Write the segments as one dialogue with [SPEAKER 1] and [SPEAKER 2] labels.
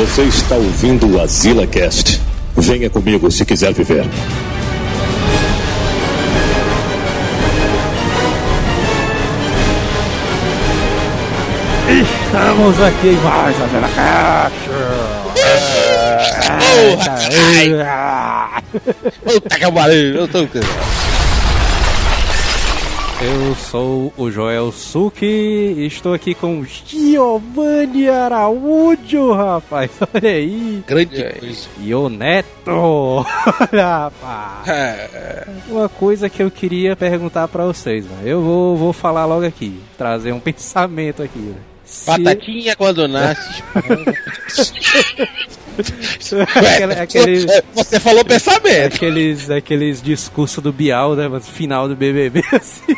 [SPEAKER 1] Você está ouvindo o Azila Cast. Venha comigo se quiser viver.
[SPEAKER 2] Estamos aqui em mais Azila Cast.
[SPEAKER 3] Puta que pariu, eu tô.
[SPEAKER 2] Eu sou o Joel Suki e estou aqui com Giovanni Araújo, rapaz. Olha aí.
[SPEAKER 3] Grande coisa.
[SPEAKER 2] E o Neto. Olha, rapaz.
[SPEAKER 3] É,
[SPEAKER 2] Uma coisa que eu queria perguntar pra vocês, mano. Eu vou, vou falar logo aqui, trazer um pensamento aqui. né? Se-
[SPEAKER 3] Batatinha quando nasce.
[SPEAKER 2] Aquele- aquele-
[SPEAKER 3] Você falou pensamento.
[SPEAKER 2] aqueles, aqueles discursos do Bial, né, final do BBB, assim.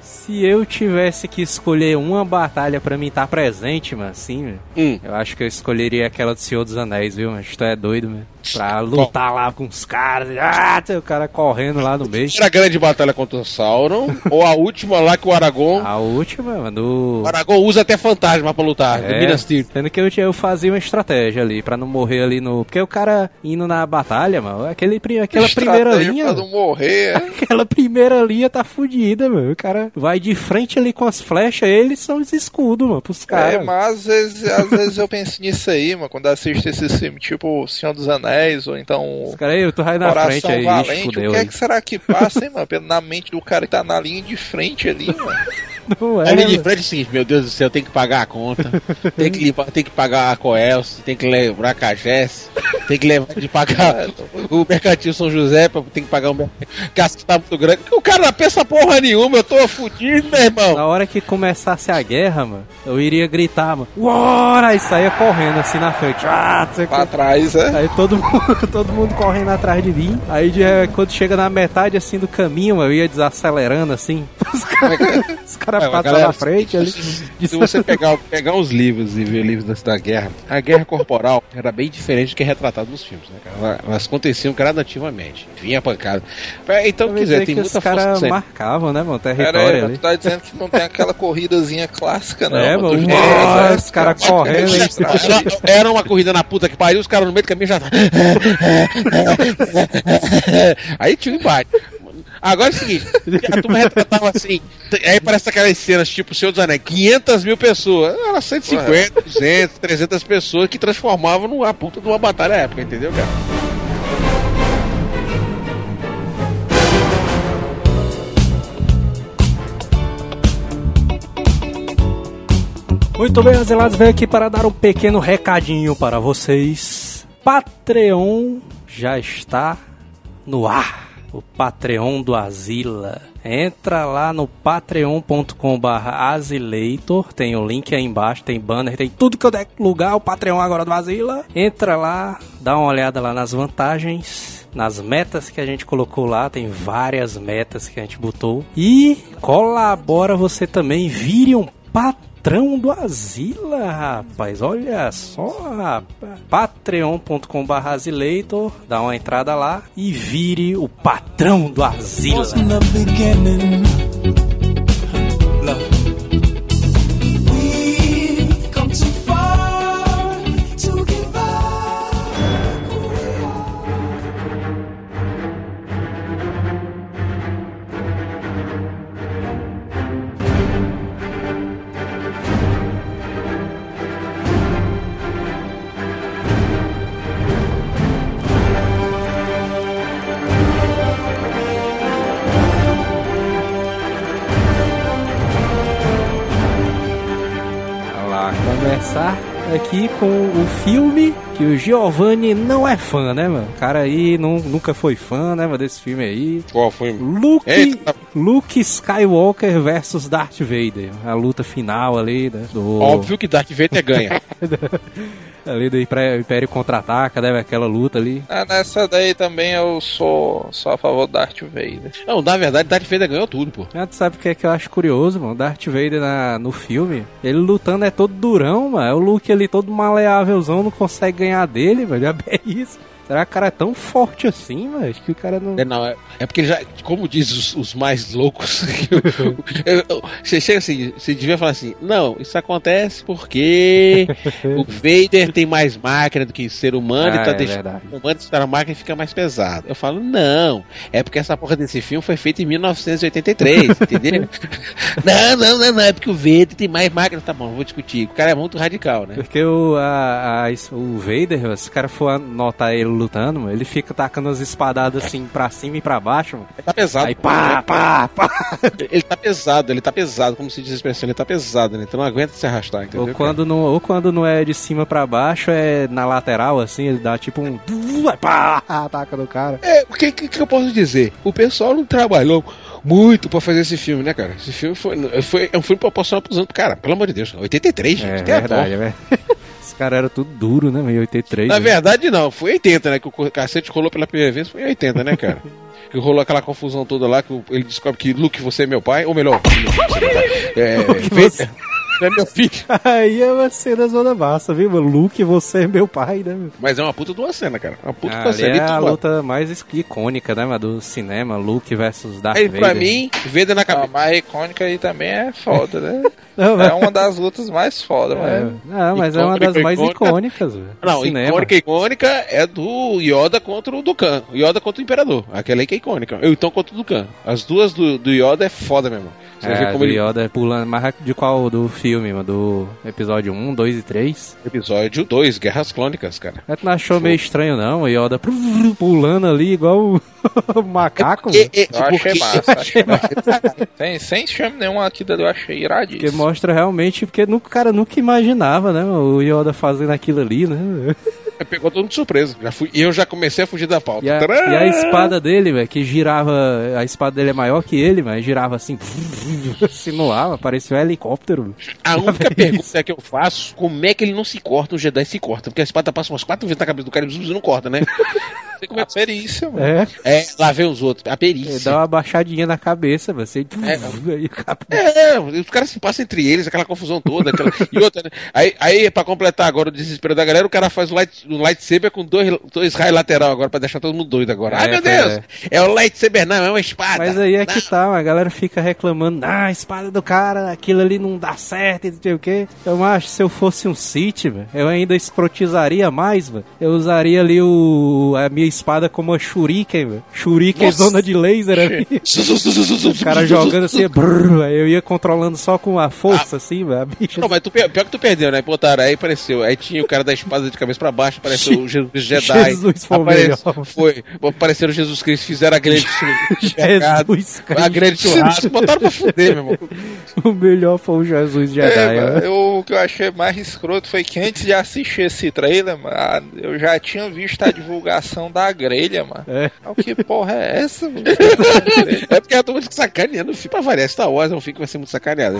[SPEAKER 2] Se eu tivesse que escolher uma batalha pra mim estar presente, mano, assim,
[SPEAKER 3] Hum.
[SPEAKER 2] eu acho que eu escolheria aquela do Senhor dos Anéis, viu? Mas tu é doido, mano. Pra lutar lá com os caras. Ah, tem o cara correndo lá no meio.
[SPEAKER 3] Era a grande batalha contra o Sauron, ou a última lá que o Aragorn.
[SPEAKER 2] A última, mano, do...
[SPEAKER 3] O Aragorn usa até fantasma pra lutar, do
[SPEAKER 2] É,
[SPEAKER 3] Minas Tirith.
[SPEAKER 2] sendo que eu, tinha- eu fazia uma estratégia ali pra não morrer ali no. Porque o cara indo na batalha, mano, aquele, aquela primeira
[SPEAKER 4] Estratégia
[SPEAKER 2] linha.
[SPEAKER 4] Pra não morrer. é.
[SPEAKER 2] Aquela primeira linha tá fudida, mano. O cara vai de frente ali com as flechas, eles são os escudos, mano, pros
[SPEAKER 4] É,
[SPEAKER 2] caras.
[SPEAKER 4] mas às vezes, às vezes eu penso nisso aí, mano, quando assisto esses filmes, tipo Senhor dos Anéis, ou então
[SPEAKER 2] Os caras aí, tu vai na
[SPEAKER 4] Coração
[SPEAKER 2] frente aí,
[SPEAKER 4] Valente, o que é que será que passa, hein, mano, na mente do cara que tá na linha de frente ali, mano?
[SPEAKER 2] Não é,
[SPEAKER 3] Ali de
[SPEAKER 2] mano.
[SPEAKER 3] frente é o seguinte, meu Deus do céu, tem que pagar a conta, tem que, limpar- tem que pagar a Coelce, tem que lembrar a Cagés, tem que levar de pagar o Mercantil São José, pra- tem que pagar o mercantil. gasto tá muito grande. O cara não pensa porra nenhuma, eu tô fudido, meu irmão.
[SPEAKER 2] Na hora que começasse a guerra, mano, eu iria gritar, mano, Uora! E saia correndo assim na frente. Ah,
[SPEAKER 4] Pra
[SPEAKER 2] que.
[SPEAKER 4] trás, é?
[SPEAKER 2] Aí todo mundo, todo mundo correndo atrás de mim. Aí de- quando chega na metade assim do caminho, mano, eu ia desacelerando assim. Os caras os caras
[SPEAKER 3] É, mas,
[SPEAKER 2] passam
[SPEAKER 3] galera,
[SPEAKER 2] na frente ali.
[SPEAKER 3] Se você pegar, pegar os livros e ver livros da, da guerra, a guerra corporal era bem diferente do que é retratado nos filmes, né, cara? Ela- Elas aconteciam gradativamente. Vinha a pancada. É, Então, dizer tem
[SPEAKER 2] que
[SPEAKER 3] muita
[SPEAKER 2] os
[SPEAKER 3] força
[SPEAKER 2] caras marcavam, né, mano, território
[SPEAKER 4] aí,
[SPEAKER 2] ali.
[SPEAKER 4] tu tá dizendo que não tem aquela corridazinha clássica, não.
[SPEAKER 2] É, mano, os caras
[SPEAKER 4] cara,
[SPEAKER 2] correndo,
[SPEAKER 4] mas-
[SPEAKER 2] hein?
[SPEAKER 3] Era- Era uma corrida na puta que pariu, os caras no meio do caminho já tá. Aí tinha um embate. Agora é o seguinte, a turma retratava assim, aí parece aquelas cenas tipo o Senhor dos Anéis, 500 mil pessoas, era 150, 200, 300 pessoas que transformavam numa puta de uma batalha épica, entendeu, cara?
[SPEAKER 2] Muito bem, Azelados, venho aqui para dar um pequeno recadinho para vocês. Patreon já está no ar. O Patreon do Azila. Entra lá no patreon.com azileitor, tem o link aí embaixo, tem banner, tem tudo que eu der lugar, o Patreon agora do Azila. Entra lá, dá uma olhada lá nas vantagens, nas metas que a gente colocou lá, tem várias metas que a gente botou. E colabora você também, vire um patrão do Azila, rapaz. Olha só, rapaz. patreon.com.br azileitor, dá uma entrada lá e vire o patrão do Azila. Que o Giovanni não é fã, né, mano? O cara aí não, nunca foi fã, né, mano, desse filme aí.
[SPEAKER 3] Qual foi?
[SPEAKER 2] Luke,
[SPEAKER 3] Eita.
[SPEAKER 2] Luke Skywalker versus Darth Vader. A luta final ali, né? Do,
[SPEAKER 3] Óbvio que Darth Vader ganha.
[SPEAKER 2] ali do Império Império Contra-Ataca, né? Aquela luta ali.
[SPEAKER 4] Ah, nessa daí também eu sou, sou a favor do Darth Vader.
[SPEAKER 3] Não, na verdade, Darth Vader ganhou tudo, pô.
[SPEAKER 2] Ah, tu sabe o que é que eu acho curioso, mano? Darth Vader na, no filme, ele lutando é todo durão, mano. É o Luke ali todo maleávelzão, não consegue ganhar dele, velho. É bem isso. Será que o cara é tão forte assim, mas que o cara não.
[SPEAKER 3] É, não, é, é porque já, como diz os, os mais loucos, você chega assim, você devia falar assim, não, isso acontece porque o Vader tem mais máquina do que ser humano
[SPEAKER 2] Ah,
[SPEAKER 3] e tá
[SPEAKER 2] é
[SPEAKER 3] deixando o humano estar na máquina e fica mais pesado. Eu falo, não, é porque essa porra desse filme foi feita em 1983, entendeu? não, não, não, não, é porque o Vader tem mais máquina, tá bom, vou discutir. O cara é muito radical, né?
[SPEAKER 2] Porque o, a, a- o Vader, se o cara for notar ele lutando, mano, ele fica tacando as espadadas assim pra cima e pra baixo, mano.
[SPEAKER 3] Ele tá pesado.
[SPEAKER 2] Aí pá, pá, pá.
[SPEAKER 3] Ele tá pesado, ele tá pesado, como se diz a expressão, ele tá pesado, né? Então não aguenta se arrastar, entendeu?
[SPEAKER 2] Ou quando, não, ou quando não é de cima pra baixo, é na lateral, assim, ele dá tipo um. Pá, ataca no cara.
[SPEAKER 3] É, o que, que, que eu posso dizer? O pessoal não trabalhou muito pra fazer esse filme, né, cara? Esse filme foi, foi é um filme proporcional pros anos. Cara, pelo amor de Deus, 83, gente.
[SPEAKER 2] É
[SPEAKER 3] a
[SPEAKER 2] verdade, é verdade. Esse cara era tudo duro, né, meio 83.
[SPEAKER 3] Na
[SPEAKER 2] né?
[SPEAKER 3] verdade, não. Foi 80, né? Que o cacete rolou pela primeira vez. Foi em 80, né, cara? que rolou aquela confusão toda lá que ele descobre que Luke, você é meu pai. Ou melhor, você é meu pai. É,
[SPEAKER 2] você-
[SPEAKER 3] é meu filho.
[SPEAKER 2] Aí é uma cena zona massa, viu, mano? Luke, você é meu pai, né, meu?
[SPEAKER 3] Mas é uma puta de uma cena, cara. Uma puta de uma
[SPEAKER 2] Ali
[SPEAKER 3] cena.
[SPEAKER 2] é a luta mais icônica, né, mano, do cinema, Luke versus Darth
[SPEAKER 3] Aí,
[SPEAKER 2] Vader.
[SPEAKER 3] pra mim, Vader na
[SPEAKER 4] A
[SPEAKER 3] cabeça.
[SPEAKER 4] mais icônica aí também é foda, né?
[SPEAKER 2] Não,
[SPEAKER 4] É uma das lutas mais foda,
[SPEAKER 2] É,
[SPEAKER 4] mas.
[SPEAKER 2] não, mas é uma
[SPEAKER 3] Icônica,
[SPEAKER 2] das mais
[SPEAKER 3] icônica.
[SPEAKER 2] icônicas, velho.
[SPEAKER 3] Não,
[SPEAKER 2] cinema.
[SPEAKER 3] icônica, icônica é do Yoda contra o Dukan. Yoda contra o Imperador. Aquela aí que é icônica. Eu então contra o Dukan. As duas do, do Yoda é foda mesmo. Você
[SPEAKER 2] É,
[SPEAKER 3] como ele.
[SPEAKER 2] Yoda pulando, mas de qual do filme, mano? Do episódio 1, 2 e 3?
[SPEAKER 3] Episódio 2, Guerras Clônicas, cara.
[SPEAKER 2] É, tu não achou meio estranho, não? O Yoda pulando ali igual o macaco?
[SPEAKER 3] E- e-
[SPEAKER 4] Eu achei
[SPEAKER 3] porque-
[SPEAKER 4] massa. achei massa. sem, sem chame nenhum aqui eu achei
[SPEAKER 2] Porque
[SPEAKER 4] iradíssimo.
[SPEAKER 2] mostra realmente, porque o cara nunca imaginava, né? O Yoda fazendo aquilo ali, né?
[SPEAKER 3] Pegou todo mundo de surpresa. Já fui, e eu já comecei a fugir da pauta.
[SPEAKER 2] E a, e a espada dele, velho, que girava. A espada dele é maior que ele, mas girava assim, assim no ar, parecia um helicóptero.
[SPEAKER 3] A única pergunta que eu faço, como é que ele não se corta, o Jedi se corta? Porque a espada passa umas quatro vezes na cabeça do cara e não corta, né? Como é
[SPEAKER 4] A perícia, mano.
[SPEAKER 2] É,
[SPEAKER 3] É, lá vem os outros. A perícia.
[SPEAKER 2] dá uma baixadinha na cabeça, você.
[SPEAKER 3] É.
[SPEAKER 2] Aí o cara-
[SPEAKER 3] É, os caras se passam entre eles, aquela confusão toda. aquela- E outra, né? Aí, aí, pra completar agora o desespero da galera, o cara faz o, light, um lightsaber com dois, dois raios lateral agora, pra deixar todo mundo doido agora. Ai,
[SPEAKER 2] É,
[SPEAKER 3] meu Deus!
[SPEAKER 2] é.
[SPEAKER 3] É. o lightsaber, não, é uma espada.
[SPEAKER 2] Mas aí é
[SPEAKER 3] Não.
[SPEAKER 2] que tá, a galera fica reclamando, ah, a espada do cara, aquilo ali não dá certo, e não sei o quê. Eu acho se eu fosse um velho, eu ainda escrotizaria mais, velho. Eu usaria ali o, a minha espada como uma shuriken, velho. Shuriken
[SPEAKER 3] Nossa.
[SPEAKER 2] zona de laser ali. O cara jogando assim, brrr, aí eu ia controlando só com a força, assim, velho. A bicha.
[SPEAKER 3] Não, mas tu, pior que tu perdeu, né? Botaram aí, apareceu. Aí tinha o cara da espada de cabeça pra baixo, apareceu o Jesus Jedi.
[SPEAKER 2] Jesus foi melhor.
[SPEAKER 3] foi. Apareceram Jesus Cristo, fizeram a grande
[SPEAKER 2] Jesus
[SPEAKER 3] a
[SPEAKER 2] Cristo.
[SPEAKER 3] grande churrasco. Botaram pra fuder, meu irmão.
[SPEAKER 2] O melhor foi o Jesus Jedi,
[SPEAKER 4] É,
[SPEAKER 2] né?
[SPEAKER 4] mano, eu- o que eu achei mais escroto foi que antes de assistir esse trailer, mano, ah, eu já tinha visto a divulgação da grelha, mano.
[SPEAKER 2] É.
[SPEAKER 4] Ah, Que porra é essa, mano?
[SPEAKER 3] É porque a turma fica sacaneando o filme pra variar. Star Wars é um filme que vai ser muito sacaneado.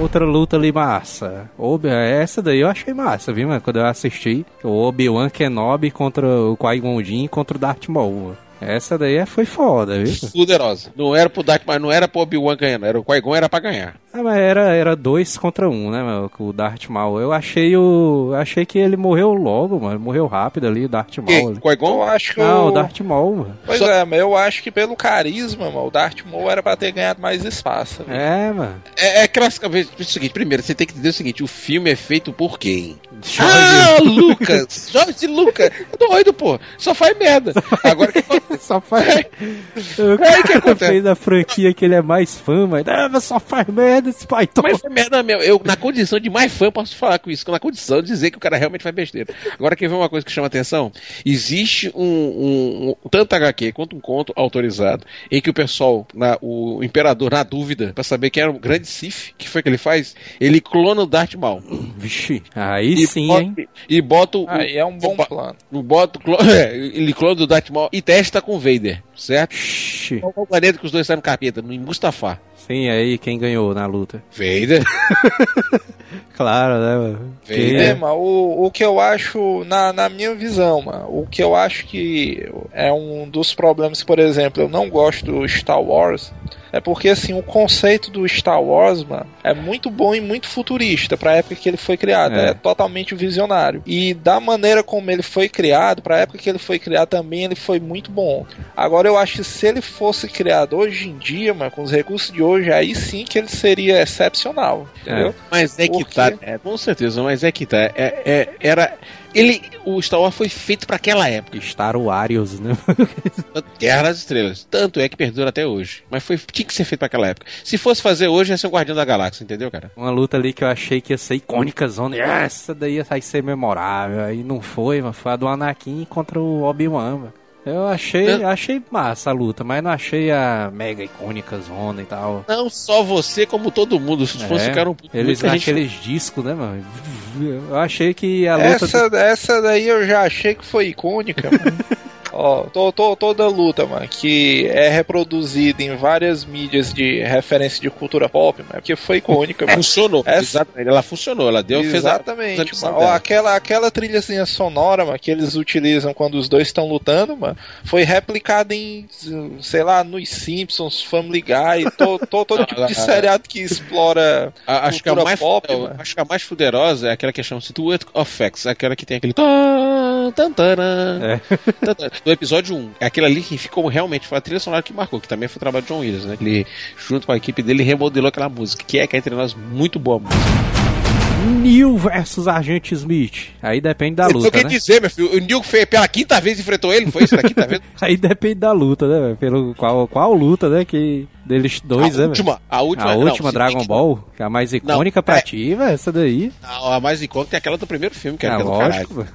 [SPEAKER 2] Outra luta ali massa. Obi essa daí eu achei massa, viu, mano? Quando eu assisti. O Obi-Wan Kenobi contra o Qui-Gon Jinn contra o Darth Maul. Essa daí é- foi foda, viu?
[SPEAKER 3] Poderosa. Não era pro Dark, mas não era pro Obi-Wan ganhando. Era o Qui-Gon era pra ganhar.
[SPEAKER 2] Ah, mas era, era dois contra um, né, mano? Com o Darth Maul. Eu achei o. Achei que ele morreu logo, mano. Morreu rápido ali, o Darth Maul.
[SPEAKER 3] Quem?
[SPEAKER 2] ali.
[SPEAKER 4] Eu
[SPEAKER 3] Qui-Gon?
[SPEAKER 4] acho que
[SPEAKER 2] Não,
[SPEAKER 4] o...
[SPEAKER 2] o Darth Maul, mano.
[SPEAKER 4] Pois
[SPEAKER 3] Só-
[SPEAKER 4] é, mas eu acho que pelo carisma, mano, o Darth Maul era pra ter ganhado mais espaço. velho.
[SPEAKER 2] É, mano.
[SPEAKER 3] É, é aquelas. É o seguinte, primeiro, você tem que entender o seguinte: o filme é feito por quem?
[SPEAKER 2] Jorge-
[SPEAKER 3] Ah, Lucas! Jorge Lucas! Doido, pô! Só faz merda. Agora que
[SPEAKER 2] Só faz. O
[SPEAKER 3] Aí que
[SPEAKER 2] cara
[SPEAKER 3] acontece?
[SPEAKER 2] fez a franquia que ele é mais fã, mas ah, mas só faz merda esse pai.
[SPEAKER 3] Mas foi merda mesmo. Eu, na condição de mais fã, eu posso falar com isso. Na condição de dizer que o cara realmente faz besteira. Agora, quer ver uma coisa que chama atenção? Existe um, um, um- tanto HQ quanto um conto autorizado em que o pessoal, na- o imperador, na dúvida, pra saber quem era o grande Sif, que foi que ele faz? Ele clona o Darth Maul.
[SPEAKER 2] Vixe, aí
[SPEAKER 3] E
[SPEAKER 2] sim,
[SPEAKER 3] bota,
[SPEAKER 2] hein?
[SPEAKER 3] E bota o.
[SPEAKER 4] Aí é um bom
[SPEAKER 3] Bo-
[SPEAKER 4] plano.
[SPEAKER 3] o bota, o clone, é, ele clona o Darth Maul e testa com o Vader, certo?
[SPEAKER 2] Vixe.
[SPEAKER 3] Qual é o planeta que os dois saem no capeta? No Mustafá.
[SPEAKER 2] Sim, aí quem ganhou na luta?
[SPEAKER 3] Vader.
[SPEAKER 2] Claro, né, mano?
[SPEAKER 3] Vader.
[SPEAKER 4] É,
[SPEAKER 2] Que-
[SPEAKER 4] mano, o, o que eu acho, na, na minha visão, mano, o que eu acho que é um dos problemas, por exemplo, eu não gosto do Star Wars, é porque, assim, o conceito do Star Wars, mano, é muito bom e muito futurista pra época que ele foi criado.
[SPEAKER 2] É.
[SPEAKER 4] É. totalmente visionário. E da maneira como ele foi criado, pra época que ele foi criado também, ele foi muito bom. Agora eu acho que se ele fosse criado hoje em dia, mano, com os recursos de hoje, aí sim que ele seria excepcional. Entendeu?
[SPEAKER 3] Mas é que
[SPEAKER 4] Por
[SPEAKER 3] tá, é, com certeza, mas é que tá. É, é- era. Ele. O Star Wars foi feito pra aquela época.
[SPEAKER 2] Star Wars, né?
[SPEAKER 3] Guerra das Estrelas. Tanto é que perdura até hoje. Mas foi, tinha que ser feito pra aquela época. Se fosse fazer hoje, ia ser um Guardião da Galáxia, entendeu, cara?
[SPEAKER 2] Uma luta ali que eu achei que ia ser icônica, zona. Essa daí vai ser memorável. Aí não foi, mano. Foi a do Anakin contra o Obi-Wan, mano. Eu achei, achei massa a luta, mas não achei a mega icônica zona e tal.
[SPEAKER 3] Não só você, como todo mundo. Os fãs
[SPEAKER 2] É,
[SPEAKER 3] ficaram.
[SPEAKER 2] eles
[SPEAKER 3] muita gente-
[SPEAKER 2] naqueles discos, né, mano? Eu achei que a luta.
[SPEAKER 4] Essa, essa daí eu já achei que foi icônica, mano. Ó, to- to- toda luta, mano, que é reproduzida em várias mídias de referência de cultura pop, mano, porque foi icônica, mano.
[SPEAKER 3] Funcionou.
[SPEAKER 4] Essa-
[SPEAKER 3] Exatamente. Ela funcionou. Ela deu,
[SPEAKER 4] Exatamente,
[SPEAKER 3] fez a
[SPEAKER 4] mano. Ó, aquela, aquela trilhazinha sonora, mano, que eles utilizam quando os dois estão lutando, mano, foi replicada em, sei lá, nos Simpsons, Family Guy, to, to- todo tipo de seriado que explora
[SPEAKER 3] A- acho, que a
[SPEAKER 4] cultura
[SPEAKER 3] mais,
[SPEAKER 4] pop,
[SPEAKER 3] eu acho que a mais fuderosa é aquela que chama-se Duet of Facts, aquela que tem aquele.
[SPEAKER 2] É.
[SPEAKER 3] Do episódio 1. É aquela ali que ficou realmente, foi a trilha sonora que marcou, que também foi o trabalho de John Williams, né? Ele, junto com a equipe dele, remodelou aquela música, que é que é entre nós muito boa música.
[SPEAKER 2] Neil versus Agente Smith. Aí depende da
[SPEAKER 3] eu
[SPEAKER 2] luta,
[SPEAKER 3] queria
[SPEAKER 2] né?
[SPEAKER 3] dizer, meu filho, o Neil fez pela quinta vez enfrentou ele, não foi isso? Pela quinta vez?
[SPEAKER 2] Aí depende da luta, né, velho? Pelo qual, qual luta, né? Que deles dois,
[SPEAKER 3] a
[SPEAKER 2] né?
[SPEAKER 3] última, a última,
[SPEAKER 2] A
[SPEAKER 3] não,
[SPEAKER 2] última
[SPEAKER 3] se-
[SPEAKER 2] Dragon Ball, que é a mais icônica pra
[SPEAKER 3] é.
[SPEAKER 2] ti, velho, essa daí.
[SPEAKER 3] A, a mais icônica é aquela do primeiro filme, que
[SPEAKER 2] É,
[SPEAKER 3] do
[SPEAKER 2] lógico.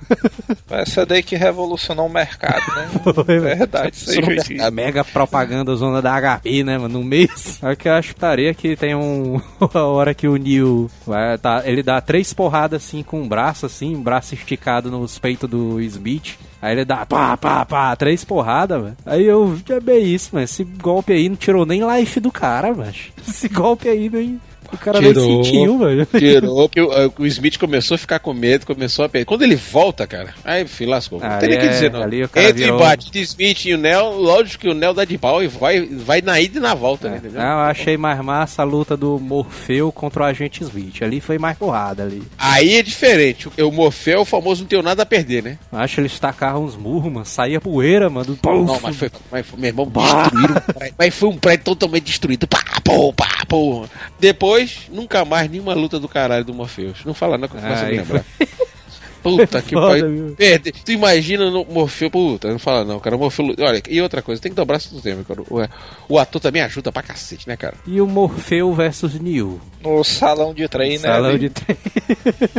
[SPEAKER 4] Essa daí que revolucionou o mercado, né?
[SPEAKER 2] Foi.
[SPEAKER 4] Verdade, isso aí.
[SPEAKER 2] A mega propaganda zona da HP, né, mano? No mês. Só que eu acho que tem um. a hora que o Neil vai tá, ele dá três porradas assim com um braço, assim, um braço esticado nos peitos do Smith. Aí ele dá pá, pá, pá, três porradas, velho. Aí eu já bem isso, mano. Esse golpe aí não tirou nem life do cara, mano. Esse golpe aí nem. O cara
[SPEAKER 3] Tirou.
[SPEAKER 2] nem sentiu, velho.
[SPEAKER 3] Tirou, porque o, o Smith começou a ficar com medo, começou a perder. Quando ele volta, cara, aí filho, lascou. Não
[SPEAKER 2] Ali
[SPEAKER 3] tem nem o que
[SPEAKER 2] é-
[SPEAKER 3] dizer, não.
[SPEAKER 2] ali o cara
[SPEAKER 3] Entre
[SPEAKER 2] virou-
[SPEAKER 3] embate de Smith e o Nel, lógico que o Nel dá de pau e vai, vai na ida e na volta, né, entendeu?
[SPEAKER 2] Não, eu achei mais massa a luta do Morfeu contra o Agente Smith. Ali foi mais porrada ali.
[SPEAKER 3] Aí é diferente. O Morfeu, o famoso, não tem nada a perder, né?
[SPEAKER 2] Eu acho que eles tacavam uns murros, mano. Saía poeira, mano.
[SPEAKER 3] Não, mas foi, mas foi- meu irmão, destruíram. Mas foi um prédio totalmente destruído. Pá, pô, pá, pô. Depois, nunca mais nenhuma luta do caralho do Morpheus. Não fala não que eu começo a me
[SPEAKER 2] Aí
[SPEAKER 3] lembrar. Puta que pariu. Perde. Tu imagina no Morfeu, puta, não fala não, cara. O Morfeu. Olha, e outra coisa, tem que dobrar isso do tempo, cara. O, o ator também ajuda pra cacete, né, cara?
[SPEAKER 2] E o Morfeu versus Neo.
[SPEAKER 4] No salão de trem, né?
[SPEAKER 2] Salão de trem.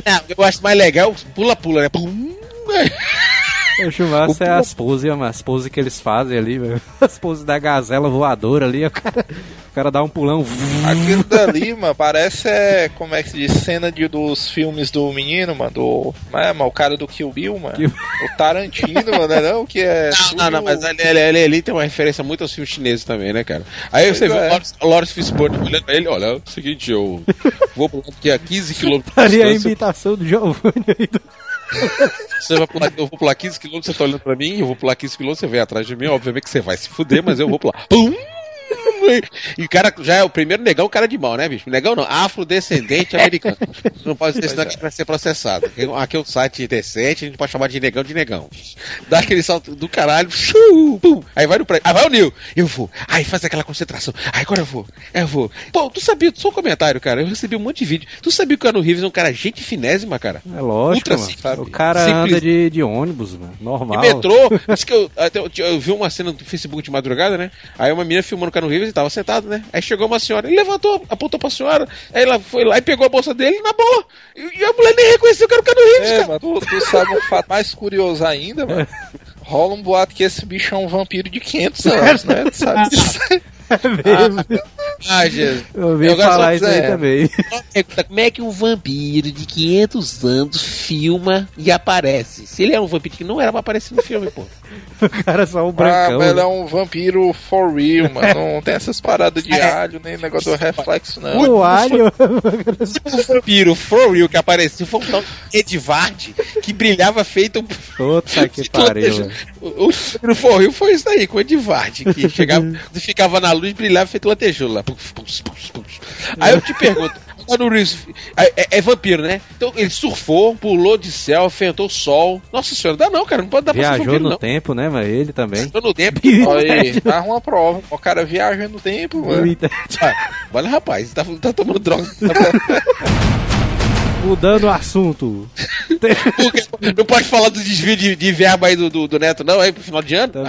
[SPEAKER 3] Não, eu acho mais legal pula-pula, né? Pum.
[SPEAKER 2] O chumaço é as poses. As poses que eles fazem ali, velho. As poses da gazela voadora ali. O cara, o cara dá um pulão.
[SPEAKER 4] Aquilo dali, mano, parece, é, como é que se diz, cena de, dos filmes do menino, mano, do, é, mano, o cara do Kill Bill, mano,
[SPEAKER 2] Kill-
[SPEAKER 4] o Tarantino, mano, não, é não, que é...
[SPEAKER 3] Não, não, não, mas ali, ali, ali, ali tem uma referência muito aos filmes chineses também, né, cara? Aí você vê
[SPEAKER 4] é.
[SPEAKER 3] o Lawrence- o Fishburne olhando pra ele, olha, é o seguinte, eu vou pular aqui a 15 km de
[SPEAKER 2] Ali a
[SPEAKER 3] distância,
[SPEAKER 2] imitação do Giovanni aí. Do...
[SPEAKER 3] você vai pular, eu vou pular 15 km, você tá olhando pra mim, eu vou pular 15 km, você vem atrás de mim, obviamente que você vai se fuder, mas eu vou pular. Pum! E o cara já é o primeiro negão, cara de mal, né, bicho? Negão não, afrodescendente americano. Não pode ser, senão gente vai ser processado. Aqui é um site decente, a gente pode chamar de negão de negão. Dá aquele salto do caralho, shuu, pum, aí vai no prédio, aí vai o Nil, eu vou, aí faz aquela concentração, aí agora eu vou, eu vou. Pô, tu sabia, só um comentário, cara, eu recebi um monte de vídeo. Tu sabia que o Keanu Reeves é um cara gente finésima, cara?
[SPEAKER 2] É lógico,
[SPEAKER 3] Ultra
[SPEAKER 2] mano.
[SPEAKER 3] simples.
[SPEAKER 2] O cara
[SPEAKER 3] Simples.
[SPEAKER 2] anda de, de ônibus, mano. Normal.
[SPEAKER 3] De metrô, acho que eu, até eu, eu vi uma cena do Facebook de madrugada, né? Aí uma menina filmando o Cano Rivers e tava sentado, né? Aí chegou uma senhora, ele levantou, apontou pra senhora, aí ela foi lá e pegou a bolsa dele na boa. E, a mulher nem reconheceu que era o Cano Rivers,
[SPEAKER 4] É,
[SPEAKER 3] cara.
[SPEAKER 4] mano, tu, tu sabe um fato mais curioso ainda, mano? Rola um boato que esse bicho é um vampiro de 500 anos, né? Tu sabe disso?
[SPEAKER 2] É mesmo.
[SPEAKER 3] Ah, Jesus.
[SPEAKER 2] Eu ouvi
[SPEAKER 3] Eu
[SPEAKER 2] falar isso aí
[SPEAKER 4] quiser.
[SPEAKER 2] também.
[SPEAKER 3] Como é que um vampiro de 500 anos filma e aparece? Se ele é um vampiro que não era pra aparecer no filme, pô.
[SPEAKER 2] O cara é só um
[SPEAKER 4] Ah,
[SPEAKER 2] brancão.
[SPEAKER 4] mas ele
[SPEAKER 2] né?
[SPEAKER 4] é um vampiro for real, mano. Não tem essas paradas de alho, nem negócio do reflexo, não.
[SPEAKER 2] O alho.
[SPEAKER 3] Se o vampiro for real que apareceu, foi um tal Edvard que brilhava feito um
[SPEAKER 2] Puta que pariu.
[SPEAKER 3] O, o no forril foi isso aí, com o Edvard, que chegava, ficava na luz, brilhava feito lantejoula. Puf. Aí eu te pergunto, Keanu Reeves é, é- é vampiro, né? Então ele surfou, pulou de céu, enfrentou o sol. Nossa senhora, dá não, cara. Não pode dar pra ser
[SPEAKER 2] Viajou
[SPEAKER 3] vampiro,
[SPEAKER 2] no
[SPEAKER 3] não.
[SPEAKER 2] tempo, né, mas ele também.
[SPEAKER 3] Viajou no tempo.
[SPEAKER 4] Aí, dá uma prova. O cara viaja no tempo, mano.
[SPEAKER 3] Ah, Olha, rapaz, tá, tá tomando droga.
[SPEAKER 2] Mudando o assunto.
[SPEAKER 3] Porque não pode falar do desvio de, de verba aí do, do, do Neto, não, aí pro final de ano?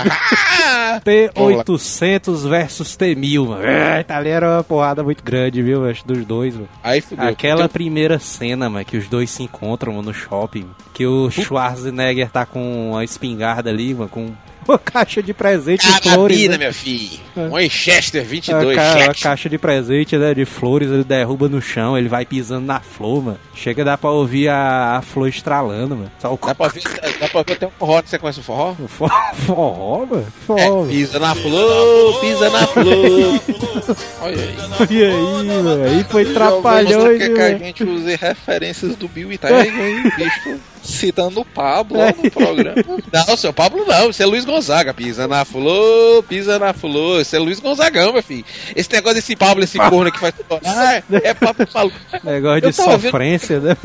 [SPEAKER 3] Ah!
[SPEAKER 2] T800 versus T1000, mano. Eita, ali era uma porrada muito grande, viu, acho, dos dois, mano.
[SPEAKER 3] Aí fudeu.
[SPEAKER 2] Aquela primeira cena, mano, que os dois se encontram mano, no shopping, que o Schwarzenegger tá com uma espingarda ali, mano, com uma caixa de presente de flores.
[SPEAKER 3] Carabina,
[SPEAKER 2] né?
[SPEAKER 3] minha filha. Winchester
[SPEAKER 2] A,
[SPEAKER 3] 22,
[SPEAKER 2] ca- a
[SPEAKER 3] cheque.
[SPEAKER 2] caixa de presente, né, de flores, ele derruba no chão, ele vai pisando na flor, mano. Chega, dá pra ouvir a, a flor estralando, mano. Só o
[SPEAKER 3] Dá pra ver, dá pra ver até um forró. Você conhece o forró?
[SPEAKER 2] For- Forró, mano?
[SPEAKER 3] É,
[SPEAKER 2] Forró. mano.
[SPEAKER 3] pisa na flor, pisa na flor.
[SPEAKER 4] Olha aí.
[SPEAKER 2] E aí, mano? Aí foi
[SPEAKER 4] vemos que, que a
[SPEAKER 2] mano.
[SPEAKER 4] gente use referências do Bill e Ted aí, bicho, citando o Pablo
[SPEAKER 2] É.
[SPEAKER 4] lá no programa.
[SPEAKER 3] Não, seu Pablo não, isso é Luiz Gonzaga. Pisa na flor, pisa na flor. Isso é Luiz Gonzagão, meu filho. Esse negócio desse Pablo, esse corno que faz chorar, é Pablo falou.
[SPEAKER 2] Negócio de
[SPEAKER 3] tava vendo-
[SPEAKER 2] sofrência, né?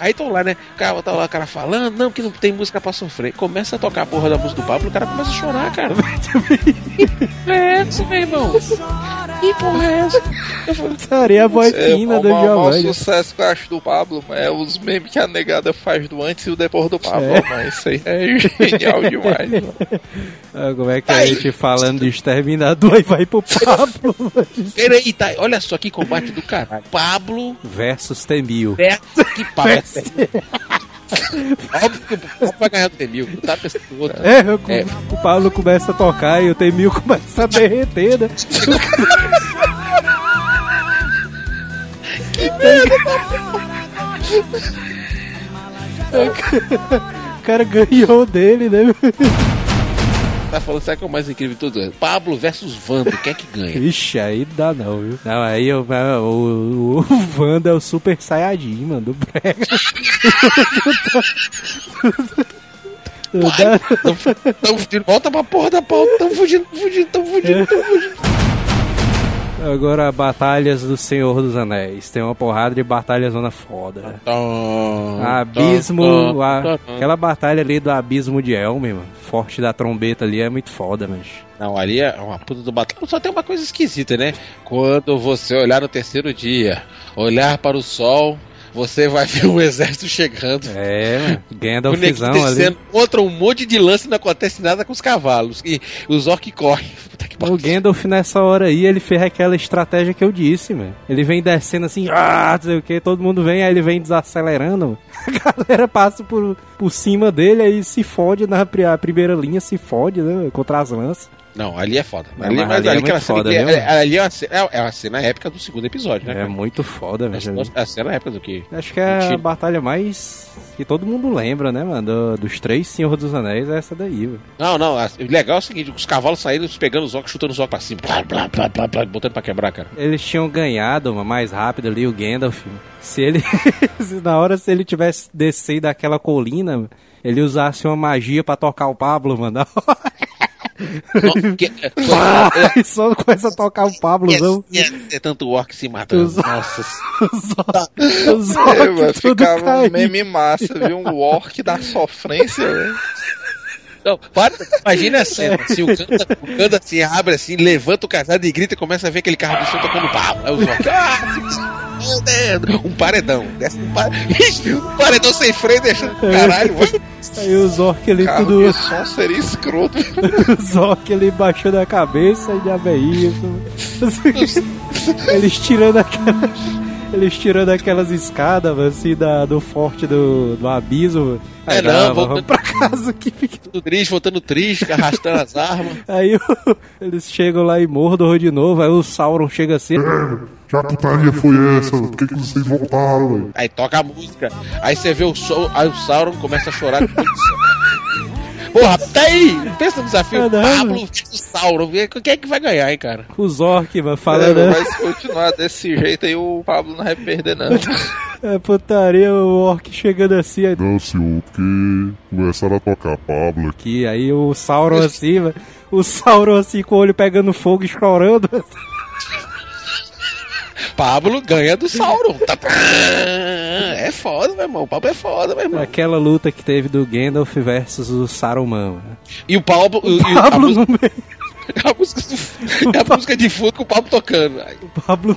[SPEAKER 3] Aí estão lá, né? O cara, tá lá, o cara falando, não, que não tem música pra sofrer. Começa a tocar a porra da música do Pablo, o cara começa a chorar, cara. Que é essa, meu irmão? Que porra é essa? Eu falei,
[SPEAKER 2] a voz
[SPEAKER 4] É,
[SPEAKER 2] fina
[SPEAKER 4] o
[SPEAKER 2] do
[SPEAKER 4] maior
[SPEAKER 2] Giovanni.
[SPEAKER 4] sucesso que eu acho do Pablo é os memes que a negada faz do antes e o depois do Pablo.
[SPEAKER 2] É.
[SPEAKER 4] Mas isso aí é genial demais.
[SPEAKER 2] Ah, como é que a gente falando de exterminador e vai pro Pablo?
[SPEAKER 3] Peraí, tá, olha só que combate do caralho. Pablo
[SPEAKER 2] versus Temil.
[SPEAKER 3] versus que Pablo. Óbvio que o Pablo vai ganhar do Temil, tá pensando outro.
[SPEAKER 2] É, o,
[SPEAKER 3] É.
[SPEAKER 2] o Pablo começa a tocar e o Temil começa a derreter, né? O cara ganhou dele, né?
[SPEAKER 3] Tá falando, sabe que é o mais incrível de tudo? Pablo versus Vando, quem é que ganha?
[SPEAKER 2] Ixi, aí dá não, viu? Não, aí o, o, o Wanda é o Super Saiyajin, mano, do Brega. Dá-
[SPEAKER 3] Tão fugindo, volta pra porra da pauta, tão fugindo, tão fugindo, tão fugindo, tão fugindo.
[SPEAKER 2] Agora, batalhas do Senhor dos Anéis. Tem uma porrada de batalha zona foda. Abismo, a- aquela batalha ali do abismo de Elmer, mano. Forte da trombeta ali é muito foda, mas.
[SPEAKER 3] Não, ali é uma puta do batalha. Só tem uma coisa esquisita, né? Quando você olhar no terceiro dia, olhar para o sol, você vai ver um exército chegando.
[SPEAKER 2] É, mano.
[SPEAKER 3] O
[SPEAKER 2] Gandalfzão ali.
[SPEAKER 3] contra um monte de lance e não acontece nada com os cavalos. E os orcs correm.
[SPEAKER 2] O. Gandalf nessa hora aí, ele fez aquela estratégia que eu disse, mano. Ele vem descendo assim, ah, não sei o que, todo mundo vem, aí ele vem desacelerando. A galera passa por, por cima dele, aí se fode na primeira linha, se fode, né, contra as lanças.
[SPEAKER 3] Não, ali é foda.
[SPEAKER 2] Mas
[SPEAKER 3] Ali,
[SPEAKER 2] ali é
[SPEAKER 3] ali
[SPEAKER 2] muito foda,
[SPEAKER 3] que- é, ali é uma cena, é, é uma cena épica do segundo episódio, né?
[SPEAKER 2] É
[SPEAKER 3] cara?
[SPEAKER 2] muito foda,
[SPEAKER 3] É
[SPEAKER 2] velho.
[SPEAKER 3] a cena épica do que?
[SPEAKER 2] Acho que é a
[SPEAKER 3] Mentira.
[SPEAKER 2] batalha mais que todo mundo lembra, né, mano? do- dos três Senhor dos Anéis, é essa daí, velho.
[SPEAKER 3] Não, não. a- O legal é o seguinte: os cavalos saíram pegando os orcs, chutando os orcs pra cima. Blá, blá, blá, blá, blá, botando pra quebrar, cara.
[SPEAKER 2] Eles tinham ganhado mano, mais rápido ali, o Gandalf. Se ele. se na hora se ele tivesse descido daquela colina, ele usasse uma magia pra tocar o Pablo, mano. E só começa a tocar o Pablozão.
[SPEAKER 3] é, é, é tanto orc se matando.
[SPEAKER 2] Os-
[SPEAKER 3] Nossa.
[SPEAKER 2] Os, os
[SPEAKER 4] É,
[SPEAKER 2] orcs
[SPEAKER 4] mano,
[SPEAKER 2] tudo
[SPEAKER 4] ficava um
[SPEAKER 2] caindo.
[SPEAKER 4] meme massa, viu? Um orc da sofrência, velho.
[SPEAKER 3] Não, para, imagina a cena. Se o Ganda se abre assim, levanta o casado e grita e começa a ver aquele carro do som tocando pau. Aí os orcs. Meu Deus! Um paredão. Desce um, par... Um paredão sem freio deixando caralho.
[SPEAKER 2] Aí os orcs ali
[SPEAKER 4] Carro
[SPEAKER 2] tudo.
[SPEAKER 4] som seria escroto.
[SPEAKER 2] Os orcs ali baixando a cabeça e já veio. Eles tirando aquelas. Eles tirando aquelas escadas, mano, assim, da, do forte do, do abismo. mano. Aí,
[SPEAKER 3] É, não,
[SPEAKER 2] mano,
[SPEAKER 3] voltando-
[SPEAKER 2] vamos pra casa que fica.
[SPEAKER 3] Tudo triste, voltando triste, arrastando as armas.
[SPEAKER 2] Aí o- eles chegam lá em Mordor de novo, aí o Sauron chega assim.
[SPEAKER 5] Que putaria foi essa? Por que, que vocês voltaram, velho?
[SPEAKER 3] Aí toca a música. Aí você vê o, sol, aí o Sauron começa a chorar. de Porra, tá aí! Pensa no desafio.
[SPEAKER 2] É, não,
[SPEAKER 3] Pablo. Vê Quem é que vai ganhar, hein, cara?
[SPEAKER 2] Os orcs, mano,
[SPEAKER 4] É,
[SPEAKER 2] falando. né?
[SPEAKER 4] mas se continuar desse jeito aí, o Pablo não vai perder, não.
[SPEAKER 2] É putaria, o orc chegando assim, aí,
[SPEAKER 5] Não, senhor, porque começaram a tocar Pablo aqui.
[SPEAKER 2] aí o Sauron assim, mano, o Sauron assim com o olho pegando fogo e chorando.
[SPEAKER 3] Pablo ganha do Sauron. Tá, tá. É foda, meu irmão. O Pablo é foda, meu irmão.
[SPEAKER 2] Aquela luta que teve do Gandalf versus o Saruman.
[SPEAKER 3] E o Pablo. e- e a,
[SPEAKER 2] Pablo
[SPEAKER 3] música,
[SPEAKER 2] no meio.
[SPEAKER 3] a música do- a música de fundo com o Pablo tocando.
[SPEAKER 2] O Pablo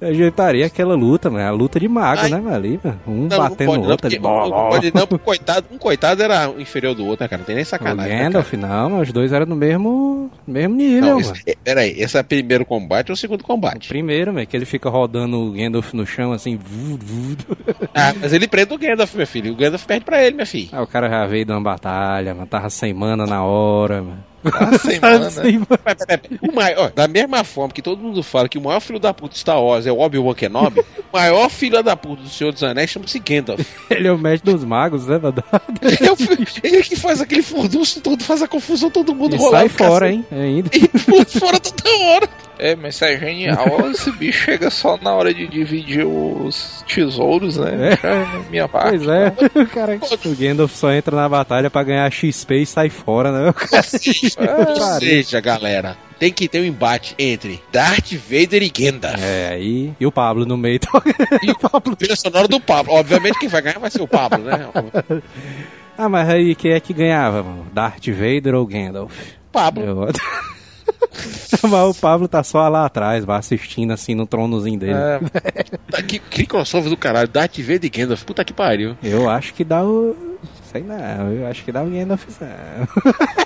[SPEAKER 2] ajeitaria aquela luta, mano. A luta de mago,
[SPEAKER 3] Ai.
[SPEAKER 2] né, mano? Ali, mano. Um
[SPEAKER 3] Não, não
[SPEAKER 2] batendo
[SPEAKER 3] pode,
[SPEAKER 2] no
[SPEAKER 3] não,
[SPEAKER 2] outro.
[SPEAKER 3] porque,
[SPEAKER 2] ali.
[SPEAKER 3] não pode não, porque coitado, um coitado era inferior do outro, né, cara? Não tem nem
[SPEAKER 2] O
[SPEAKER 3] sacanagem. né,
[SPEAKER 2] Gandalf, não, mas os dois eram no mesmo, mesmo nível,
[SPEAKER 3] Não,
[SPEAKER 2] mano.
[SPEAKER 3] esse, é, peraí, esse é o primeiro combate ou o segundo combate?
[SPEAKER 2] Primeiro, velho, que ele fica rodando o Gandalf no chão, assim, vu, vu.
[SPEAKER 3] Ah, mas ele prende o Gandalf, meu filho. O Gandalf perde pra ele, minha filha.
[SPEAKER 2] Aí o cara já veio de uma batalha, mano, tava sem mana na hora, mano.
[SPEAKER 4] Sem mana.
[SPEAKER 2] Sem mana.
[SPEAKER 3] Mas, peraí, peraí. O maior, ó, da mesma forma que todo mundo fala que o maior filho da puta de Star Wars é o Obi-Wan Kenobi, o maior filho da puta do Senhor dos Anéis chama-se Gandalf.
[SPEAKER 2] Ele é o mestre dos magos, né, mano?
[SPEAKER 3] Ele, é o ele que faz aquele furdunço todo, faz a confusão, todo mundo
[SPEAKER 2] E
[SPEAKER 3] rolar
[SPEAKER 2] sai fora, hein, ainda.
[SPEAKER 3] E pula fora toda hora.
[SPEAKER 4] É, mas isso é genial. Esse bicho chega só na hora de dividir os tesouros, né?
[SPEAKER 2] É.
[SPEAKER 4] É minha parte.
[SPEAKER 2] Pois é, o cara, o Gandalf só entra na batalha pra ganhar XP e sai fora, né? O cara,
[SPEAKER 3] Ou seja, galera, tem que ter um embate entre Darth Vader e Gandalf.
[SPEAKER 2] É, aí. E o Pablo no meio.
[SPEAKER 3] E o Pablo, trilha sonora do Pablo. Obviamente quem vai ganhar vai ser o Pablo, né?
[SPEAKER 2] ah, mas aí quem é que ganhava, mano? Darth Vader ou Gandalf?
[SPEAKER 3] Pablo.
[SPEAKER 2] Eu... mas o Pablo tá só lá atrás, vai assistindo assim no tronozinho dele.
[SPEAKER 4] É,
[SPEAKER 3] que, que crossover do caralho. Darth Vader e Gandalf. Puta que pariu.
[SPEAKER 2] Eu acho que dá o. Sei não, eu acho que dá o Gandalf. não.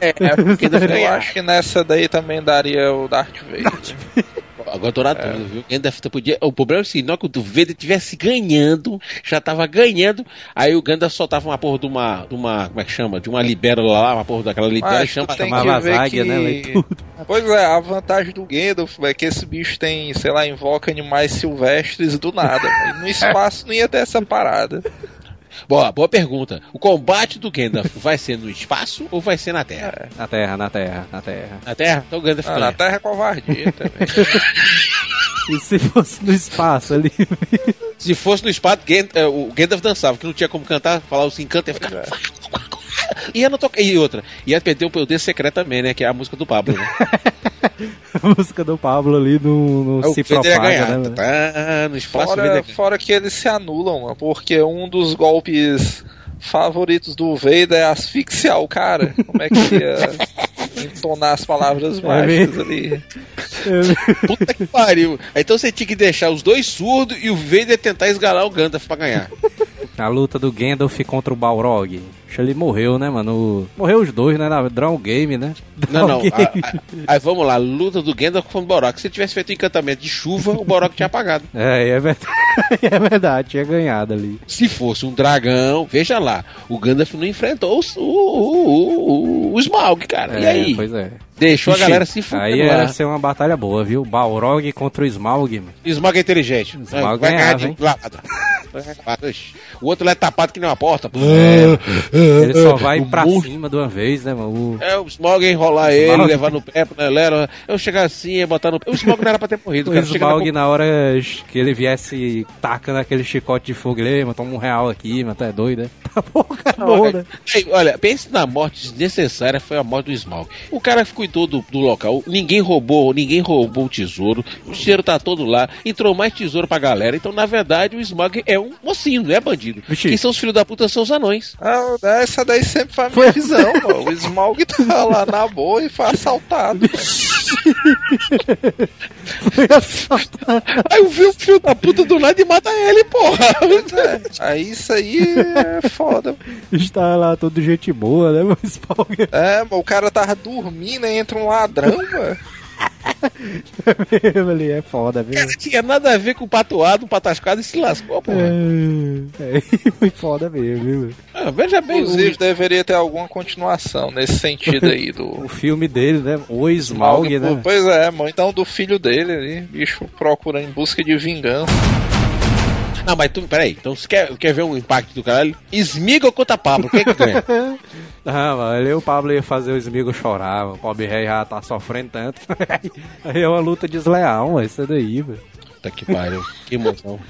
[SPEAKER 3] É, porque Gandalf
[SPEAKER 4] eu acho que nessa daí também daria o Darth Vader.
[SPEAKER 3] Agora tô na dúvida, viu? Gandalf podia. O problema é o seguinte: na hora que o Vader estivesse ganhando, já tava ganhando, aí o Gandalf soltava uma porra de uma. De uma como é que chama? De uma libélula lá, uma porra daquela
[SPEAKER 4] Mas
[SPEAKER 3] e chama.
[SPEAKER 2] chamava as águias,
[SPEAKER 4] que...
[SPEAKER 2] né, e tudo.
[SPEAKER 4] Pois é, a vantagem do Gandalf é que esse bicho tem, sei lá, invoca animais silvestres do nada. No espaço não ia ter essa parada.
[SPEAKER 3] Boa, boa pergunta. O combate do Gandalf vai ser no espaço ou vai ser na Terra?
[SPEAKER 2] Na terra, na terra, na terra.
[SPEAKER 3] Na Terra? Então o Gandalf
[SPEAKER 4] Ah,
[SPEAKER 3] ganha.
[SPEAKER 4] na Terra é covardia também.
[SPEAKER 2] E se fosse no espaço ali?
[SPEAKER 3] Se fosse no espaço, Gand- eh, o Gandalf dançava, que não tinha como cantar, falar os encantos, ia ficar. Ia não tocar. E outra, ia perder o poder secreto também, né? Que é a música do Pablo, né?
[SPEAKER 2] A música do Pablo ali não, não
[SPEAKER 3] o
[SPEAKER 2] se propaga,
[SPEAKER 3] ganhar.
[SPEAKER 2] né? mano?
[SPEAKER 3] Tá, no espaço o
[SPEAKER 4] Fora, fora que eles se anulam, mano, porque um dos golpes favoritos do Vader é asfixiar o cara. Como é que ia entonar as palavras mágicas ali?
[SPEAKER 3] Puta que pariu. Então você tinha que deixar os dois surdos e o Vader tentar esgalar o Gandalf pra ganhar.
[SPEAKER 2] A luta do Gandalf contra o Balrog. Ele morreu, né, mano? Morreu os dois, né? Na Draw Game, né?
[SPEAKER 3] Não, não.
[SPEAKER 2] Draw
[SPEAKER 3] a-
[SPEAKER 2] Game.
[SPEAKER 3] a- Aí vamos lá, luta do Gandalf com o Borok. Se tivesse feito um encantamento de chuva, o Borok tinha apagado.
[SPEAKER 2] É, é verdade. é verdade, tinha ganhado ali.
[SPEAKER 3] Se fosse um dragão, veja lá, o Gandalf não enfrentou o, o, o, o, o Smaug, cara. e
[SPEAKER 2] É,
[SPEAKER 3] aí?
[SPEAKER 2] Pois é.
[SPEAKER 3] Deixou a
[SPEAKER 2] Ixi,
[SPEAKER 3] galera se fuder
[SPEAKER 2] Aí ia ser uma batalha boa, viu? Balrog contra o Smaug. mano.
[SPEAKER 3] Smaug é inteligente.
[SPEAKER 2] Smaug
[SPEAKER 3] vai ganhar
[SPEAKER 2] ganhava,
[SPEAKER 3] de
[SPEAKER 2] hein?
[SPEAKER 3] lado. Ganhar de lado, oxe. O outro lá é tapado que nem uma porta.
[SPEAKER 2] Ele só vai
[SPEAKER 3] O
[SPEAKER 2] pra
[SPEAKER 3] mundo-
[SPEAKER 2] cima de uma vez, né, mano? O-
[SPEAKER 3] É, o ia enrolar ele,
[SPEAKER 2] Smaug.
[SPEAKER 3] levar no pé, né, lera, eu chegar assim e botar no pé. O Smaug não era pra ter morrido,
[SPEAKER 2] O.
[SPEAKER 3] Chega na
[SPEAKER 2] na hora que ele viesse tacando aquele chicote de fogo, ele, "Ei, mano, toma um real aqui, mano, tá doido, né? Tá bom, cara,
[SPEAKER 3] Não,
[SPEAKER 2] bom,
[SPEAKER 3] é-
[SPEAKER 2] né?
[SPEAKER 3] Ei, Olha, pense na morte desnecessária, foi a morte do Smaug. O cara cuidou do, do local, ninguém roubou, ninguém roubou o tesouro, o tesouro tá todo lá, entrou mais tesouro pra galera. Então, na verdade, o Smaug é um mocinho, não é bandido.
[SPEAKER 2] Vixe.
[SPEAKER 3] Quem são os filhos da puta são os anões.
[SPEAKER 4] Ah, essa daí sempre foi a minha visão, mano. O Smaug tá lá na boa e foi assaltado.
[SPEAKER 2] Foi assaltado.
[SPEAKER 3] Aí eu vi o filho da puta do lado e mata ele, porra.
[SPEAKER 4] É. Aí isso aí é foda.
[SPEAKER 2] Está lá todo gente boa, né, o Smaug?
[SPEAKER 4] É, mano, o cara tava dormindo e entra um ladrão, mano.
[SPEAKER 2] Mesmo ali, é foda, viu?
[SPEAKER 3] Não tinha nada a ver com o patuado, o patascado e se lascou, porra.
[SPEAKER 2] É, é, foi foda mesmo, viu?
[SPEAKER 3] Ah, veja bem,
[SPEAKER 4] Inclusive,
[SPEAKER 3] o-
[SPEAKER 4] deveria ter alguma continuação nesse sentido aí do.
[SPEAKER 2] O filme dele, né? O Smaug, né?
[SPEAKER 4] Pois é, mano. Então do filho dele ali, bicho procurando em busca de vingança.
[SPEAKER 3] Não, mas tu, peraí, então você quer, quer ver um impacto do caralho? Esmiga contra Pablo, quem é que ganha?
[SPEAKER 2] Ah, mano, ali o Pablo ia fazer o Smigo chorar, o pobre rei já tá sofrendo tanto. Aí é uma luta desleal, mano, isso daí, velho.
[SPEAKER 3] Puta que pariu, que emoção.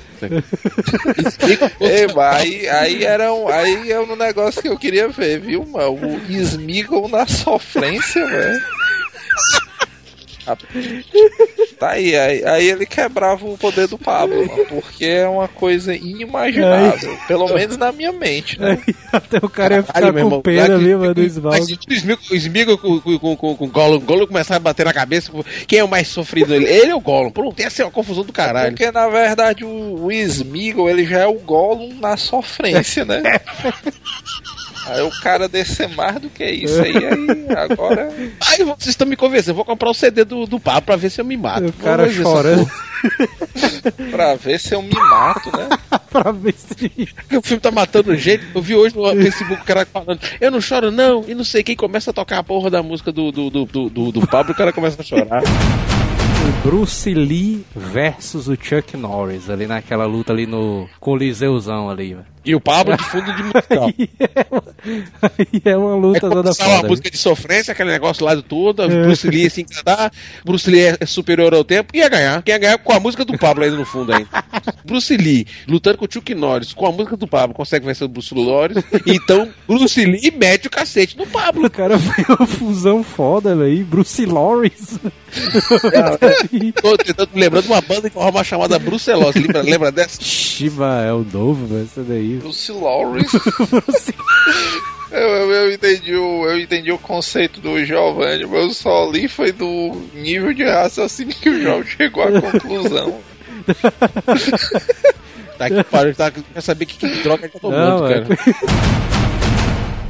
[SPEAKER 4] Ei, mas aí, aí era um, aí é um negócio que eu queria ver, viu, mano? O Smeagol na sofrência, velho. Tá aí, aí, aí ele quebrava o poder do Pablo, mano, porque é uma coisa inimaginável. Pelo menos na minha mente, né?
[SPEAKER 2] Até o cara ia ficar
[SPEAKER 3] Caralho,
[SPEAKER 2] com
[SPEAKER 3] irmão,
[SPEAKER 2] pena ali, mano, do
[SPEAKER 3] se o Smigo, com, com, com, com, o Gollum, o Gollum começar a bater na cabeça, quem é o mais sofrido? Ele, ele ou o Gollum? Pronto, ia ser uma confusão do caralho.
[SPEAKER 4] Porque na verdade o, o Smeagol ele já é o Gollum na sofrência, né? Aí o cara descer mais do que isso aí, aí agora.
[SPEAKER 3] Aí vocês estão me convencendo, eu vou comprar o CD do, do Pablo pra ver se eu me mato.
[SPEAKER 2] O cara chorando.
[SPEAKER 4] Pra ver se eu me mato, né?
[SPEAKER 2] pra ver se.
[SPEAKER 3] O filme tá matando gente. Eu vi hoje no Facebook o cara falando, eu não choro não, e não sei quem começa a tocar a porra da música do, do, do, do, do, do Pablo, o cara começa a chorar.
[SPEAKER 2] O Bruce Lee versus o Chuck Norris, ali naquela luta ali no Coliseuzão ali, velho.
[SPEAKER 3] E o Pablo de fundo de musical.
[SPEAKER 2] Aí é uma- Aí é uma
[SPEAKER 3] Aí
[SPEAKER 2] luta toda
[SPEAKER 3] começava uma
[SPEAKER 2] foda.
[SPEAKER 3] música de sofrência, aquele negócio lá do todo, Bruce Lee assim cantar, Bruce Lee é superior ao tempo, ia ganhar. Quem ia ganhar com a música do Pablo ainda no fundo ainda. Bruce Lee lutando com o Chuck Norris, com a música do Pablo, consegue vencer o Bruce Norris, então Bruce Lee mete o cacete no Pablo.
[SPEAKER 2] O cara fez uma fusão foda, velho. Bruce Lawrence.
[SPEAKER 3] Tô tentando lembrando de uma banda que forma chamada Brucelose, lembra, lembra dessa?
[SPEAKER 2] Shiba é o novo, velho. Isso daí.
[SPEAKER 4] Lucy Lawrence. Eu, eu, eu entendi o, eu entendi o conceito do Giovanni, mas eu só li foi do nível de raciocínio que o João chegou à conclusão.
[SPEAKER 3] Tá que pariu, tá, quer saber que, que droga que eu tô
[SPEAKER 2] Não,
[SPEAKER 3] tomando,
[SPEAKER 2] é-
[SPEAKER 3] cara.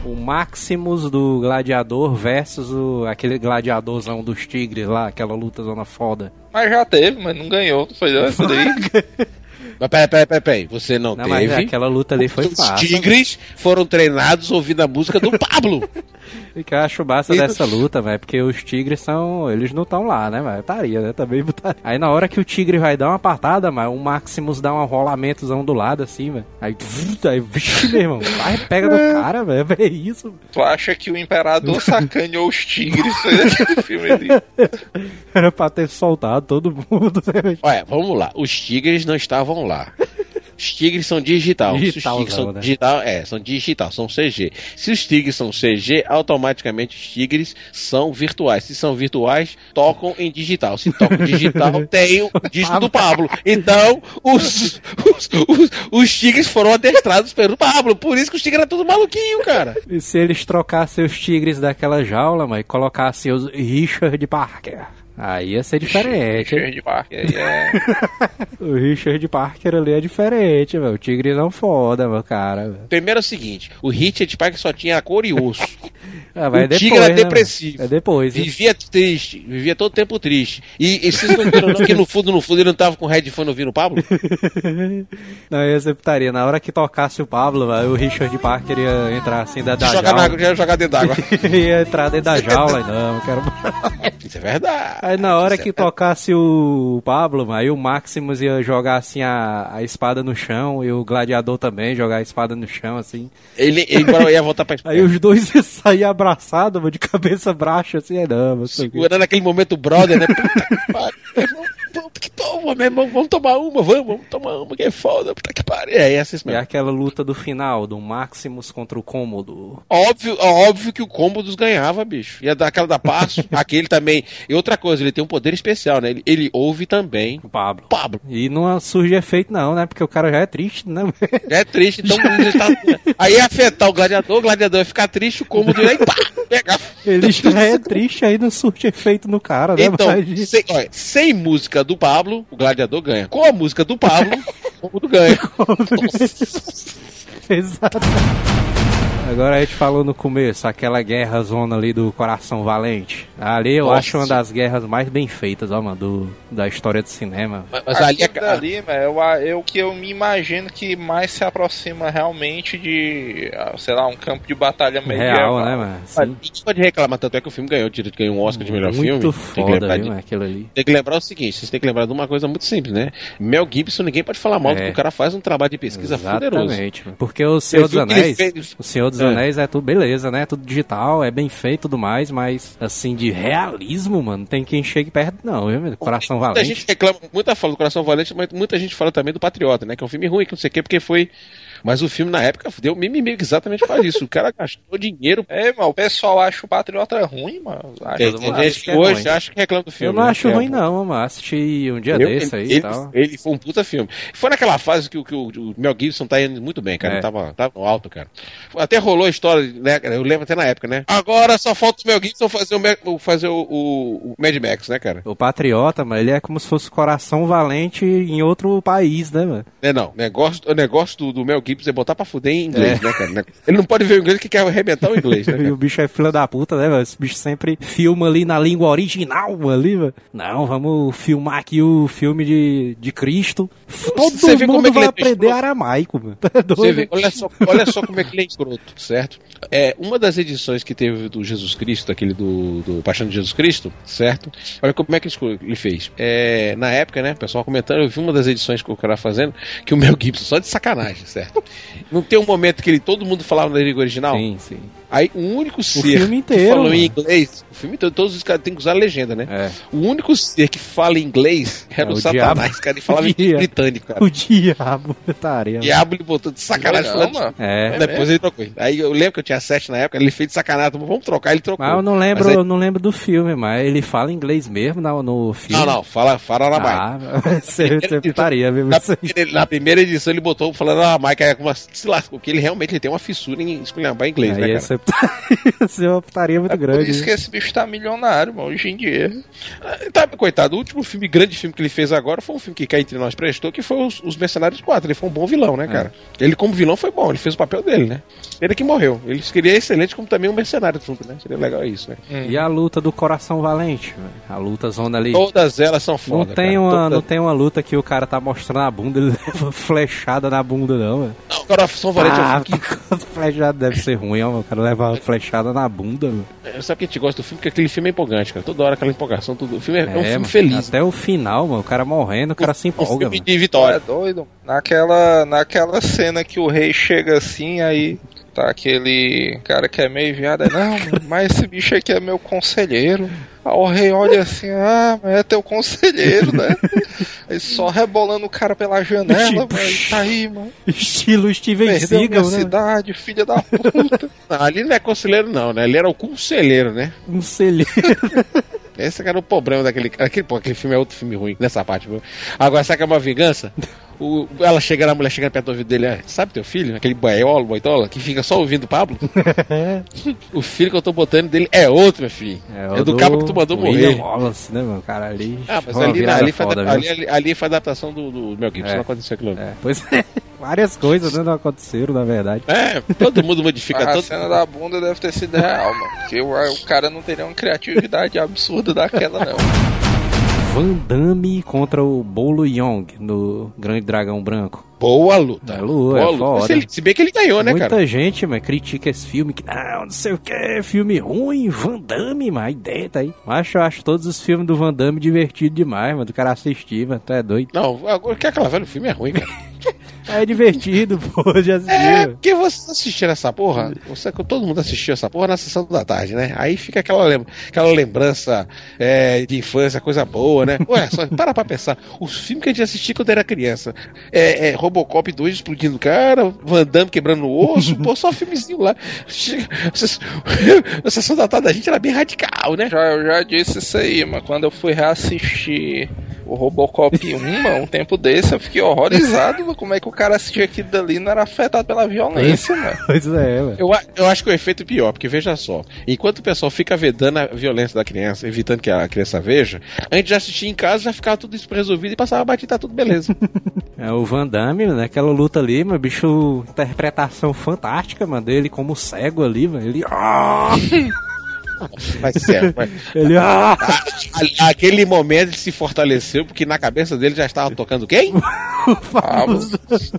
[SPEAKER 2] O Maximus do Gladiador versus o, aquele gladiadorzão dos tigres lá, aquela luta zona foda.
[SPEAKER 4] Mas já teve, mas não ganhou. Foi essa daí.
[SPEAKER 3] Mas peraí, peraí, peraí, peraí, você não,
[SPEAKER 2] Não, mas
[SPEAKER 3] teve.
[SPEAKER 2] aquela luta ali foi
[SPEAKER 3] Os
[SPEAKER 2] fácil.
[SPEAKER 3] tigres foram treinados ouvindo a música do Pablo.
[SPEAKER 2] O que eu acho massa
[SPEAKER 3] Isso-
[SPEAKER 2] dessa luta, velho, porque os tigres são. Eles não estão lá, né, velho? Estaria, né? Também botaria. Aí na hora que o tigre vai dar uma patada, mas o Maximus dá um rolamentos do lado, assim, velho. Aí, aí, vixe, meu irmão, vai, pega do cara, velho. É isso.
[SPEAKER 4] Tu acha que o imperador sacaneou os tigres? Foi aquele filme ali.
[SPEAKER 2] Era pra ter soltado todo mundo, né, velho?
[SPEAKER 3] Olha, vamos lá. Os tigres não estavam lá. Os tigres são digital. Se os tigres são
[SPEAKER 2] né?
[SPEAKER 3] digital, é, são digital, são CG. Se os tigres são CG, automaticamente os tigres são virtuais. Se são virtuais, tocam em digital. Se tocam em digital, tem o disco do Pablo. Então, os, os, os, os tigres foram adestrados pelo Pablo. Por isso que os tigres eram tudo maluquinho, cara.
[SPEAKER 2] E se eles trocassem os tigres daquela jaula, mas colocassem os Richard Parker? Aí ia ser diferente. hein?
[SPEAKER 4] De Parker. É...
[SPEAKER 2] O Richard Parker ali é diferente, velho. O tigre não foda, meu cara. velho.
[SPEAKER 3] Primeiro é o seguinte: o Richard Parker só tinha cor e osso.
[SPEAKER 2] Ah,
[SPEAKER 3] o
[SPEAKER 2] depois,
[SPEAKER 3] tigre era
[SPEAKER 2] né,
[SPEAKER 3] depressivo.
[SPEAKER 2] É depois.
[SPEAKER 3] Vivia triste, vivia todo tempo triste. E, e vocês não viram não, que no fundo, no fundo, ele não tava com headphone ouvindo o Pablo?
[SPEAKER 2] Não, eu estaria. Na hora que tocasse o Pablo, velho, o Richard Parker ia entrar assim da, da
[SPEAKER 3] jogar na
[SPEAKER 2] jaula.
[SPEAKER 3] já ia jogar dentro d'água.
[SPEAKER 2] ia entrar dentro da jaula. Não, eu quero.
[SPEAKER 3] Isso é verdade.
[SPEAKER 2] Aí na hora
[SPEAKER 3] Isso
[SPEAKER 2] que
[SPEAKER 3] é
[SPEAKER 2] tocasse o Pablo, aí o Maximus ia jogar assim a, a espada no chão e o gladiador também jogar a espada no chão, assim.
[SPEAKER 3] Ele, ele ia voltar pra
[SPEAKER 2] Aí os dois iam sair abraçados, de cabeça baixa, assim, aí não, mas
[SPEAKER 3] Segurando naquele momento brother, né? Puta que pariu. Meu irmão, meu. Vamos tomar uma, vamos, vamos tomar uma, que é foda. Puta que pariu. É, é assim mesmo.
[SPEAKER 2] aquela luta do final, do Maximus contra o Cômodo.
[SPEAKER 3] Óbvio, óbvio que o Cômodos ganhava, bicho. Ia dar aquela da passo, aquele também. E outra coisa, ele tem um poder especial, né? Ele, ele ouve também
[SPEAKER 2] O Pablo.
[SPEAKER 3] Pablo.
[SPEAKER 2] E não surge efeito não, né? Porque o cara já é triste, né?
[SPEAKER 3] Já é triste, então tá... aí ia afetar o gladiador, o gladiador ia ficar triste, o cômodo ia pá, pegar.
[SPEAKER 2] Ele já é triste, aí não surge efeito no cara, né?
[SPEAKER 3] Então, sem, olha, sem música do Pablo, o gladiador ganha. Com a música do Pablo, o cômodo ganha.
[SPEAKER 2] Exato. Agora a gente falou no começo, aquela guerra zona ali do Coração Valente. Ali eu
[SPEAKER 3] Nossa.
[SPEAKER 2] acho uma das guerras mais bem feitas, ó, mano, do, da história do cinema.
[SPEAKER 3] Mas, mas ali é
[SPEAKER 4] Aquilo dali, eu, eu que eu me imagino que mais se aproxima realmente de, ah, sei lá, um campo de batalha medieval.
[SPEAKER 2] Real, né, mano? Sim,
[SPEAKER 3] pode reclamar, tanto é que o filme ganhou, direito, ganhou um Oscar de melhor filme.
[SPEAKER 2] muito
[SPEAKER 3] Tem que,
[SPEAKER 2] foda, viu,
[SPEAKER 3] de-
[SPEAKER 2] ali.
[SPEAKER 3] tem que lembrar o seguinte, vocês têm que lembrar de uma coisa muito simples, né? Mel Gibson, ninguém pode falar mal do
[SPEAKER 2] É.
[SPEAKER 3] que o cara faz um trabalho de pesquisa fuderoso.
[SPEAKER 2] Exatamente, mano. porque o Senhor dos Anéis, o Senhor dos
[SPEAKER 3] É.
[SPEAKER 2] Anéis é tudo beleza, né? Tudo digital, é bem feito e tudo mais, mas assim, de realismo, mano, tem quem chegue perto, não, viu, meu? Coração
[SPEAKER 3] Muita
[SPEAKER 2] Valente.
[SPEAKER 3] gente reclama, muita fala do Coração Valente, mas muita gente fala também do Patriota, né? Que é um filme ruim, que não sei o quê, porque foi Mas o filme na época deu mimimi exatamente para isso. O cara gastou dinheiro.
[SPEAKER 4] É, mano, o pessoal acha o Patriota ruim, mano. Acha
[SPEAKER 3] Tem, tem gente
[SPEAKER 2] que é
[SPEAKER 3] hoje acha que reclama do filme.
[SPEAKER 2] Eu não
[SPEAKER 3] né?
[SPEAKER 2] acho
[SPEAKER 3] é
[SPEAKER 2] ruim, não, mano. Assisti um dia
[SPEAKER 3] Eu-
[SPEAKER 2] desse aí
[SPEAKER 3] ele,
[SPEAKER 2] e tal.
[SPEAKER 3] ele foi um puta filme. Foi naquela fase que, o- que o, o Mel Gibson tá indo muito bem, cara.
[SPEAKER 2] É.
[SPEAKER 3] Ele tava, tava no alto, cara. Até rolou a história, né? cara? Eu lembro até na época, né? Agora só falta o Mel Gibson fazer o- fazer o, o- o Mad Max, né, cara?
[SPEAKER 2] O Patriota, mano, ele é como se fosse coração valente em outro país, né, mano?
[SPEAKER 3] É, não. Negócio, o negócio do, do Mel Gibson é botar pra fuder em inglês,
[SPEAKER 2] É.
[SPEAKER 3] né, cara? Ele não pode ver o inglês que quer arrebentar o inglês, né,
[SPEAKER 2] E o bicho é filha da puta, né, mano? Esse bicho sempre filma ali na língua original, ali, mano. Não, vamos filmar aqui o filme de, de Cristo. Todo
[SPEAKER 3] Você
[SPEAKER 2] mundo
[SPEAKER 3] é
[SPEAKER 2] vai
[SPEAKER 3] é
[SPEAKER 2] aprender aramaico, mano. Tá
[SPEAKER 3] Você vê, olha só, olha só como é que ele é escroto, certo? É, uma das edições que teve do Jesus Cristo, aquele do, do Paixão de Jesus Cristo, certo? Olha como é que ele fez. É, na época, né, o pessoal comentando, eu vi uma das edições que o cara fazendo, que o Mel Gibson, só de sacanagem, certo? Não tem um momento que ele todo mundo falava na língua original?
[SPEAKER 2] Sim, sim.
[SPEAKER 3] Aí o único ser
[SPEAKER 2] filme inteiro,
[SPEAKER 3] que falou em inglês, o filme todo, todos os caras têm que usar a legenda, né?
[SPEAKER 2] É.
[SPEAKER 3] O único ser que fala inglês era
[SPEAKER 2] É,
[SPEAKER 3] o,
[SPEAKER 2] o
[SPEAKER 3] Satanás,
[SPEAKER 2] diabo.
[SPEAKER 3] cara, ele falava em britânico, cara.
[SPEAKER 2] O diabo, tarefa.
[SPEAKER 3] O diabo ele botou de sacanagem
[SPEAKER 4] Não,
[SPEAKER 3] falando-
[SPEAKER 4] mano.
[SPEAKER 2] É.
[SPEAKER 3] depois ele trocou. Aí eu lembro que eu tinha sete na época, ele fez de sacanagem, vamos trocar, ele trocou.
[SPEAKER 2] Mas eu não lembro,
[SPEAKER 3] aí-
[SPEAKER 2] eu não lembro do filme, mas ele fala inglês mesmo no, no filme.
[SPEAKER 3] Não, não, fala, fala aramaico.
[SPEAKER 2] Ah, você, você putaria mesmo
[SPEAKER 3] Na
[SPEAKER 2] aí.
[SPEAKER 3] primeira, na primeira edição ele botou falando aramaico, aí como se lascou, porque ele realmente ele tem uma fissura em esculhambar inglês, né,
[SPEAKER 2] Aí
[SPEAKER 3] cara?
[SPEAKER 2] essa essa é uma putaria muito
[SPEAKER 4] É por
[SPEAKER 2] grande.
[SPEAKER 4] isso que esse bicho tá milionário, mano, hoje em dia.
[SPEAKER 3] Tá, coitado, o último filme, grande filme que ele fez agora foi um filme que cá entre nós prestou, que foi os, os Mercenários 4. Ele foi um bom vilão, né, cara? Ele, como vilão, foi bom, ele fez o papel dele, né? Ele que morreu. Ele seria excelente como também um mercenário junto, né? Seria legal isso, né?
[SPEAKER 2] E a luta do coração valente, velho? a luta zona ali.
[SPEAKER 3] Todas elas são foda.
[SPEAKER 2] Não tem,
[SPEAKER 3] cara.
[SPEAKER 2] uma,
[SPEAKER 3] Todas-
[SPEAKER 2] não tem uma luta que o cara tá mostrando a bunda, ele leva flechada na bunda, não, velho.
[SPEAKER 3] Não, Coração Valente é um
[SPEAKER 2] Ah,
[SPEAKER 3] que
[SPEAKER 2] flechada deve ser ruim, ó, o cara leva uma flechada na bunda, mano.
[SPEAKER 3] É, Sabe que a gente gosta do filme? Porque aquele filme é empolgante, cara. Toda hora aquela empolgação, tudo. O filme é, é um filme
[SPEAKER 2] mano,
[SPEAKER 3] feliz.
[SPEAKER 2] Até o final, mano, o cara morrendo, o cara se
[SPEAKER 3] Um
[SPEAKER 2] empolga,
[SPEAKER 3] filme
[SPEAKER 2] mano.
[SPEAKER 3] de
[SPEAKER 4] É
[SPEAKER 3] vitória.
[SPEAKER 4] doido. Naquela, naquela cena que o rei chega assim, aí tá aquele cara que é meio viado, é, não, mas esse bicho aqui é meu conselheiro. Aí o rei olha assim, ah, mas é teu conselheiro, né? Aí só rebolando o cara pela janela, velho, tá aí, mano.
[SPEAKER 2] Estilo Steven Seagal, né?
[SPEAKER 4] cidade, filha da puta.
[SPEAKER 3] Não, ali não é conselheiro, não, né? Ele era o conselheiro, né?
[SPEAKER 2] Celheiro.
[SPEAKER 3] Esse era o problema daquele cara. Aquele, pô, aquele filme é outro filme ruim nessa parte, viu? Agora, sabe que é uma vingança? O, ela chega, a mulher chega perto do ouvido dele, é, sabe teu filho? Aquele boiolo, boitola, que fica só ouvindo o Pablo? o filho que eu tô botando dele é outro, meu filho. É,
[SPEAKER 2] o
[SPEAKER 3] do cabo que tu mandou
[SPEAKER 2] William
[SPEAKER 3] morrer.
[SPEAKER 2] Wallace, né, mano? Cara, ali.
[SPEAKER 3] Ah, mas
[SPEAKER 2] foi
[SPEAKER 3] ali,
[SPEAKER 2] virada
[SPEAKER 3] ali, foi,
[SPEAKER 2] foda, viu?
[SPEAKER 3] ali, ali, ali foi adaptação do, do Mel Gibson,
[SPEAKER 2] É.
[SPEAKER 3] não aconteceu aquilo.
[SPEAKER 2] É, pois é. Várias coisas né, não aconteceram, na verdade.
[SPEAKER 3] É, todo mundo modifica
[SPEAKER 4] a
[SPEAKER 3] todo.
[SPEAKER 4] cena da bunda deve ter sido real, mano. Porque o, o cara não teria uma criatividade absurda daquela, não.
[SPEAKER 2] Van Damme contra o Bolo Young no Grande Dragão Branco.
[SPEAKER 3] Boa luta.
[SPEAKER 2] É, é
[SPEAKER 3] Boa luta.
[SPEAKER 2] foda.
[SPEAKER 3] Se, ele- se bem que ele ganhou, né,
[SPEAKER 2] Muita
[SPEAKER 3] cara?
[SPEAKER 2] gente, mas critica esse filme que não, não sei o que, filme ruim, Van Damme, mas a ideia tá aí. Mas eu acho todos os filmes do Van Damme divertidos demais, mano, do cara assistir, mano, tu é doido.
[SPEAKER 3] Não, agora que aquela velha, o filme é ruim, cara.
[SPEAKER 2] É divertido, pô, já assistiu.
[SPEAKER 3] É, porque você assistir essa porra, você, todo mundo assistiu essa porra na sessão da tarde, né? Aí fica aquela, lem- aquela lembrança é, de infância, coisa boa, né? Ué, só para pra pensar. Os filmes que a gente assistia quando era criança, é, é, Robocop 2 explodindo o cara, Van Damme quebrando o osso, pô, só filmezinho lá. A sessão da tarde da gente era bem radical, né?
[SPEAKER 4] Já, eu já disse isso aí, mas quando eu fui reassistir o Robocop 1, mano, um tempo desse, eu fiquei horrorizado mano, como é que o cara assistia aquilo dali e não era afetado pela violência, mano.
[SPEAKER 2] Pois é, mano.
[SPEAKER 3] Eu, eu acho que o efeito é pior, porque veja só, enquanto o pessoal fica vedando a violência da criança, evitando que a criança veja, a gente já assistia em casa, já ficava tudo isso resolvido e passava a batida, tá tudo beleza.
[SPEAKER 2] É o Van Damme, né? Aquela luta ali, mano, bicho, interpretação fantástica, mano, dele como cego ali, mano. Ele.
[SPEAKER 3] Vai ser. vai.
[SPEAKER 2] Ele. Ah!
[SPEAKER 3] Aquele momento ele se fortaleceu, porque na cabeça dele já estava tocando quem?
[SPEAKER 4] Pablo.
[SPEAKER 2] Ah, mas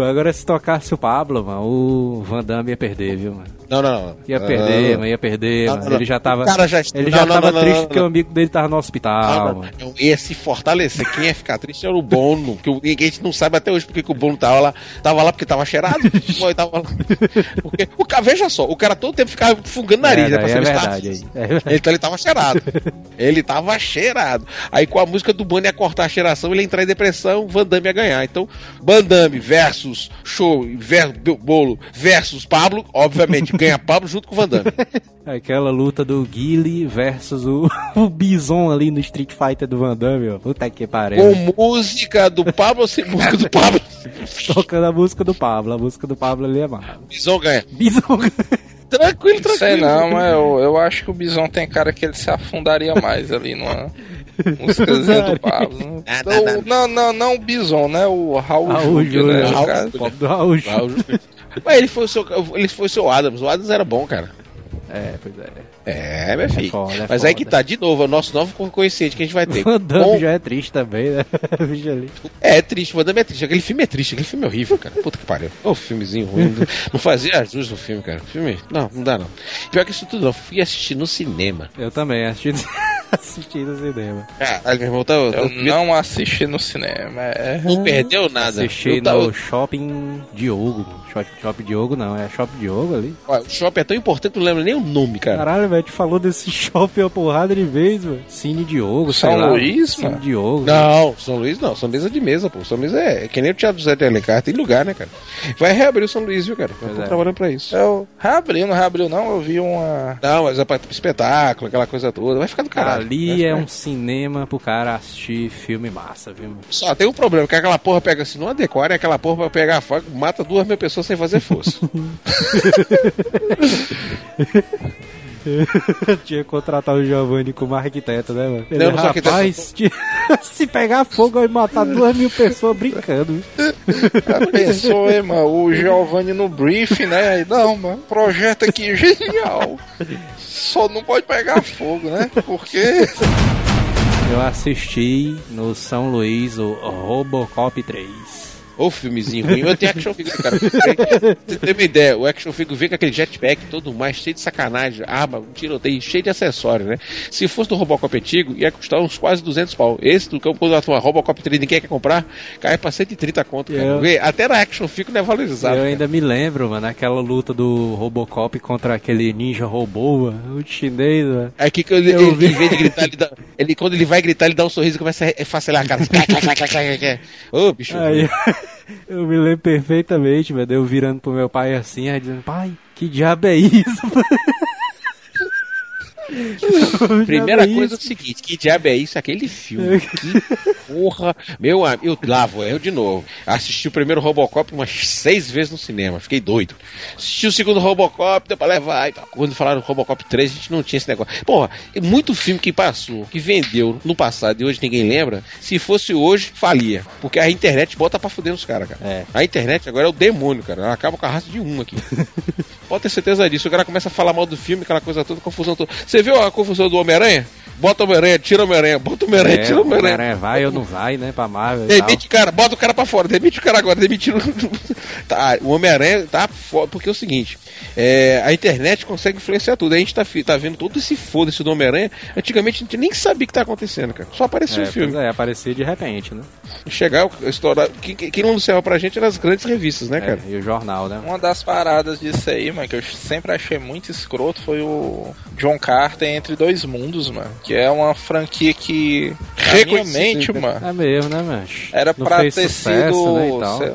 [SPEAKER 2] Agora se tocasse o Pablo, mano, o Van Damme ia perder, viu, mano?
[SPEAKER 3] Não, não, não.
[SPEAKER 2] Ia
[SPEAKER 3] Não,
[SPEAKER 2] perder,
[SPEAKER 3] não, não.
[SPEAKER 2] mano, ia perder,
[SPEAKER 3] Não, não, não.
[SPEAKER 2] Ele já tava.
[SPEAKER 3] O cara já-
[SPEAKER 2] Ele
[SPEAKER 3] não,
[SPEAKER 2] já
[SPEAKER 3] não,
[SPEAKER 2] tava
[SPEAKER 3] não, não,
[SPEAKER 2] triste
[SPEAKER 3] não,
[SPEAKER 2] porque
[SPEAKER 3] não.
[SPEAKER 2] o amigo dele tava no
[SPEAKER 3] Ah,
[SPEAKER 2] hospital,
[SPEAKER 3] não.
[SPEAKER 2] mano.
[SPEAKER 3] Eu ia se fortalecer. Quem ia ficar triste era o Bono. Que a gente não sabe até hoje porque que o Bono tava lá. Tava lá porque tava cheirado. Tava lá. Porque, o cara, veja só, o cara todo tempo ficava fungando nariz,
[SPEAKER 2] é,
[SPEAKER 3] né? Pra
[SPEAKER 2] é verdade aí. É verdade.
[SPEAKER 3] Então ele tava cheirado. ele tava cheirado. Aí com a música do Bono ia cortar a cheiração, ele ia entrar em depressão, Van Damme ia ganhar. Então, Bandame versus Show ver, Bolo versus Pablo, obviamente ganha Pablo junto com o Van Damme.
[SPEAKER 2] Aquela luta do Guile versus o, o Bison ali no Street Fighter do Van Damme, ó. Puta que pariu.
[SPEAKER 3] Com música do Pablo ou sem música do Pablo?
[SPEAKER 2] Tocando a música do Pablo. A música do Pablo ali é massa.
[SPEAKER 3] Bison ganha.
[SPEAKER 2] Bison.
[SPEAKER 3] Tranquilo, tranquilo.
[SPEAKER 4] Sei não, mas eu, eu acho que o Bison tem cara que ele se afundaria mais ali numa músicazinha do Pablo.
[SPEAKER 3] Ah, não, não.
[SPEAKER 4] Não, não, não o Bison, né? O Raul,
[SPEAKER 2] Raul
[SPEAKER 4] Júnior, né?
[SPEAKER 3] Raul
[SPEAKER 4] caso.
[SPEAKER 3] Júnior.
[SPEAKER 2] Pop do Raul Júnior.
[SPEAKER 3] Raul Júnior. Mas ele foi, o seu, ele foi o seu Adams. O Adams era bom, cara.
[SPEAKER 2] É, pois é.
[SPEAKER 3] É, meu filho.
[SPEAKER 2] foda, é
[SPEAKER 3] Mas aí
[SPEAKER 2] foda.
[SPEAKER 3] que tá, de novo, é o nosso novo coeficiente que a gente vai ter.
[SPEAKER 2] O Van Damme já é triste também, né?
[SPEAKER 3] É, é triste, o Van Damme é triste. Aquele filme é triste, aquele filme é horrível, cara. Puta que pariu. Ô, filmezinho ruim. não fazia jus no filme, cara. Filme. Não, não dá não. Pior que isso tudo, não. Fui assistir no cinema.
[SPEAKER 2] Eu também assisti, assisti no cinema.
[SPEAKER 3] Caralho, meu irmão, tá.
[SPEAKER 4] Eu
[SPEAKER 3] eu-
[SPEAKER 4] não assisti no cinema. É...
[SPEAKER 3] Não perdeu nada.
[SPEAKER 2] Assisti
[SPEAKER 3] Eu tava-
[SPEAKER 2] no Shopping Diogo. Shopping, Shopping Diogo não, é Shopping Diogo ali.
[SPEAKER 3] O shopping é tão importante que eu não lembro nem o nome, cara.
[SPEAKER 2] Caralho, velho, te falou desse shopping uma porrada de vez, velho. Cine Diogo, sei
[SPEAKER 4] São
[SPEAKER 2] lá.
[SPEAKER 4] Luís,
[SPEAKER 2] Cine
[SPEAKER 4] mano?
[SPEAKER 2] Diogo.
[SPEAKER 3] Não, São Luís não. São Luís é de mesa, pô. São Luís é, é que nem o Teatro José de Alencar. Tem lugar, né, cara? Vai reabrir o São Luís, viu, cara? Eu tô
[SPEAKER 2] é.
[SPEAKER 3] trabalhando pra isso.
[SPEAKER 4] Eu reabriu, não reabriu não, eu vi uma...
[SPEAKER 3] Não, mas é pra espetáculo, aquela coisa toda. Vai ficar do caralho.
[SPEAKER 2] Ali é um cinema pro cara assistir filme massa, viu?
[SPEAKER 3] Só tem um problema, que aquela porra pega assim, não adequar, é aquela porra pra pegar faca, mata duas mil pessoas sem fazer força.
[SPEAKER 2] Tinha que contratar o Giovanni como arquiteto, né, mano? Ele,
[SPEAKER 3] Não, não
[SPEAKER 2] rapaz, se pegar fogo vai matar duas mil pessoas brincando.
[SPEAKER 4] Já pensou, hein, mano? O Giovanni no briefing, né? Aí, não, mano, projeto aqui genial. Só não pode pegar fogo, né? Porque
[SPEAKER 2] Eu assisti no São Luís o Robocop 3.
[SPEAKER 3] Ô filmezinho ruim. Eu tenho action figure, cara. Você tem uma ideia, o action figure vem com aquele jetpack todo mais, cheio de sacanagem, arma, um tiroteio, cheio de acessório, né? Se fosse do Robocop antigo, ia custar uns quase 200 pau. Esse do campo, quando a tua Robocop 3 ninguém quer comprar, cai pra 130 conto, cara.
[SPEAKER 2] Eu-
[SPEAKER 3] Vê, Até na action figure não é valorizado.
[SPEAKER 2] eu
[SPEAKER 3] cara.
[SPEAKER 2] ainda me lembro, mano, aquela luta do Robocop contra aquele ninja robô, mano, o chinês, mano.
[SPEAKER 3] Aí que ele,
[SPEAKER 2] Eu
[SPEAKER 3] ele,
[SPEAKER 2] vi.
[SPEAKER 3] em vez de gritar, ele, dá, ele quando ele vai gritar, ele dá um sorriso e começa a facelar a cara. Ô, bicho.
[SPEAKER 2] Aí, eu me lembro perfeitamente, velho, eu virando pro meu pai assim, aí dizendo, pai, que diabo é isso?
[SPEAKER 3] Primeira
[SPEAKER 2] é
[SPEAKER 3] coisa é o seguinte, que diabo é isso? Aquele filme. Que porra. Meu amigo, eu lá vou eu de novo. Assisti o primeiro Robocop umas seis vezes no cinema, fiquei doido. Assisti o segundo Robocop, deu pra levar. Quando falaram Robocop 3, a gente não tinha esse negócio. Porra, é muito filme que passou, que vendeu no passado e hoje ninguém lembra. Se fosse hoje, falia. Porque a internet bota pra fuder os caras, cara.
[SPEAKER 2] É.
[SPEAKER 3] A internet agora é o demônio, cara. Ela acaba com a raça de um aqui. Pode ter certeza disso. O cara começa a falar mal do filme, aquela coisa toda, confusão toda. Você viu a confusão do Homem-Aranha? Bota o Homem-Aranha, tira o Homem-Aranha, bota o Homem-Aranha,
[SPEAKER 2] É,
[SPEAKER 3] tira o Homem-Aranha.
[SPEAKER 2] Homem-Aranha vai ou não vai, né, pra Marvel.
[SPEAKER 3] Demite o cara, bota o cara pra fora, demite o cara agora, demite o. tá, o Homem-Aranha tá fora, porque é o seguinte: é, a internet consegue influenciar tudo. A gente tá, tá vendo todo esse foda-se do Homem-Aranha. Antigamente a gente nem sabia o que tá acontecendo, cara. Só apareceu
[SPEAKER 2] É,
[SPEAKER 3] o filme.
[SPEAKER 2] pois é, aparecia de repente, né?
[SPEAKER 3] Chegar, estourar. Quem, quem não anunciava pra gente eram as grandes revistas, né, cara?
[SPEAKER 2] É, e o jornal, né?
[SPEAKER 4] uma das paradas disso aí, mano, que eu sempre achei muito escroto foi o John Carter Entre Dois Mundos, mano. Que é uma franquia que, na minha
[SPEAKER 3] Reconhecida,
[SPEAKER 4] mente,
[SPEAKER 3] né?
[SPEAKER 4] mano,
[SPEAKER 2] É mesmo, né, mancho?
[SPEAKER 4] era
[SPEAKER 2] Não
[SPEAKER 4] pra
[SPEAKER 2] fez
[SPEAKER 4] ter
[SPEAKER 2] sucesso,
[SPEAKER 4] sido.
[SPEAKER 2] né, e tal.
[SPEAKER 4] sei-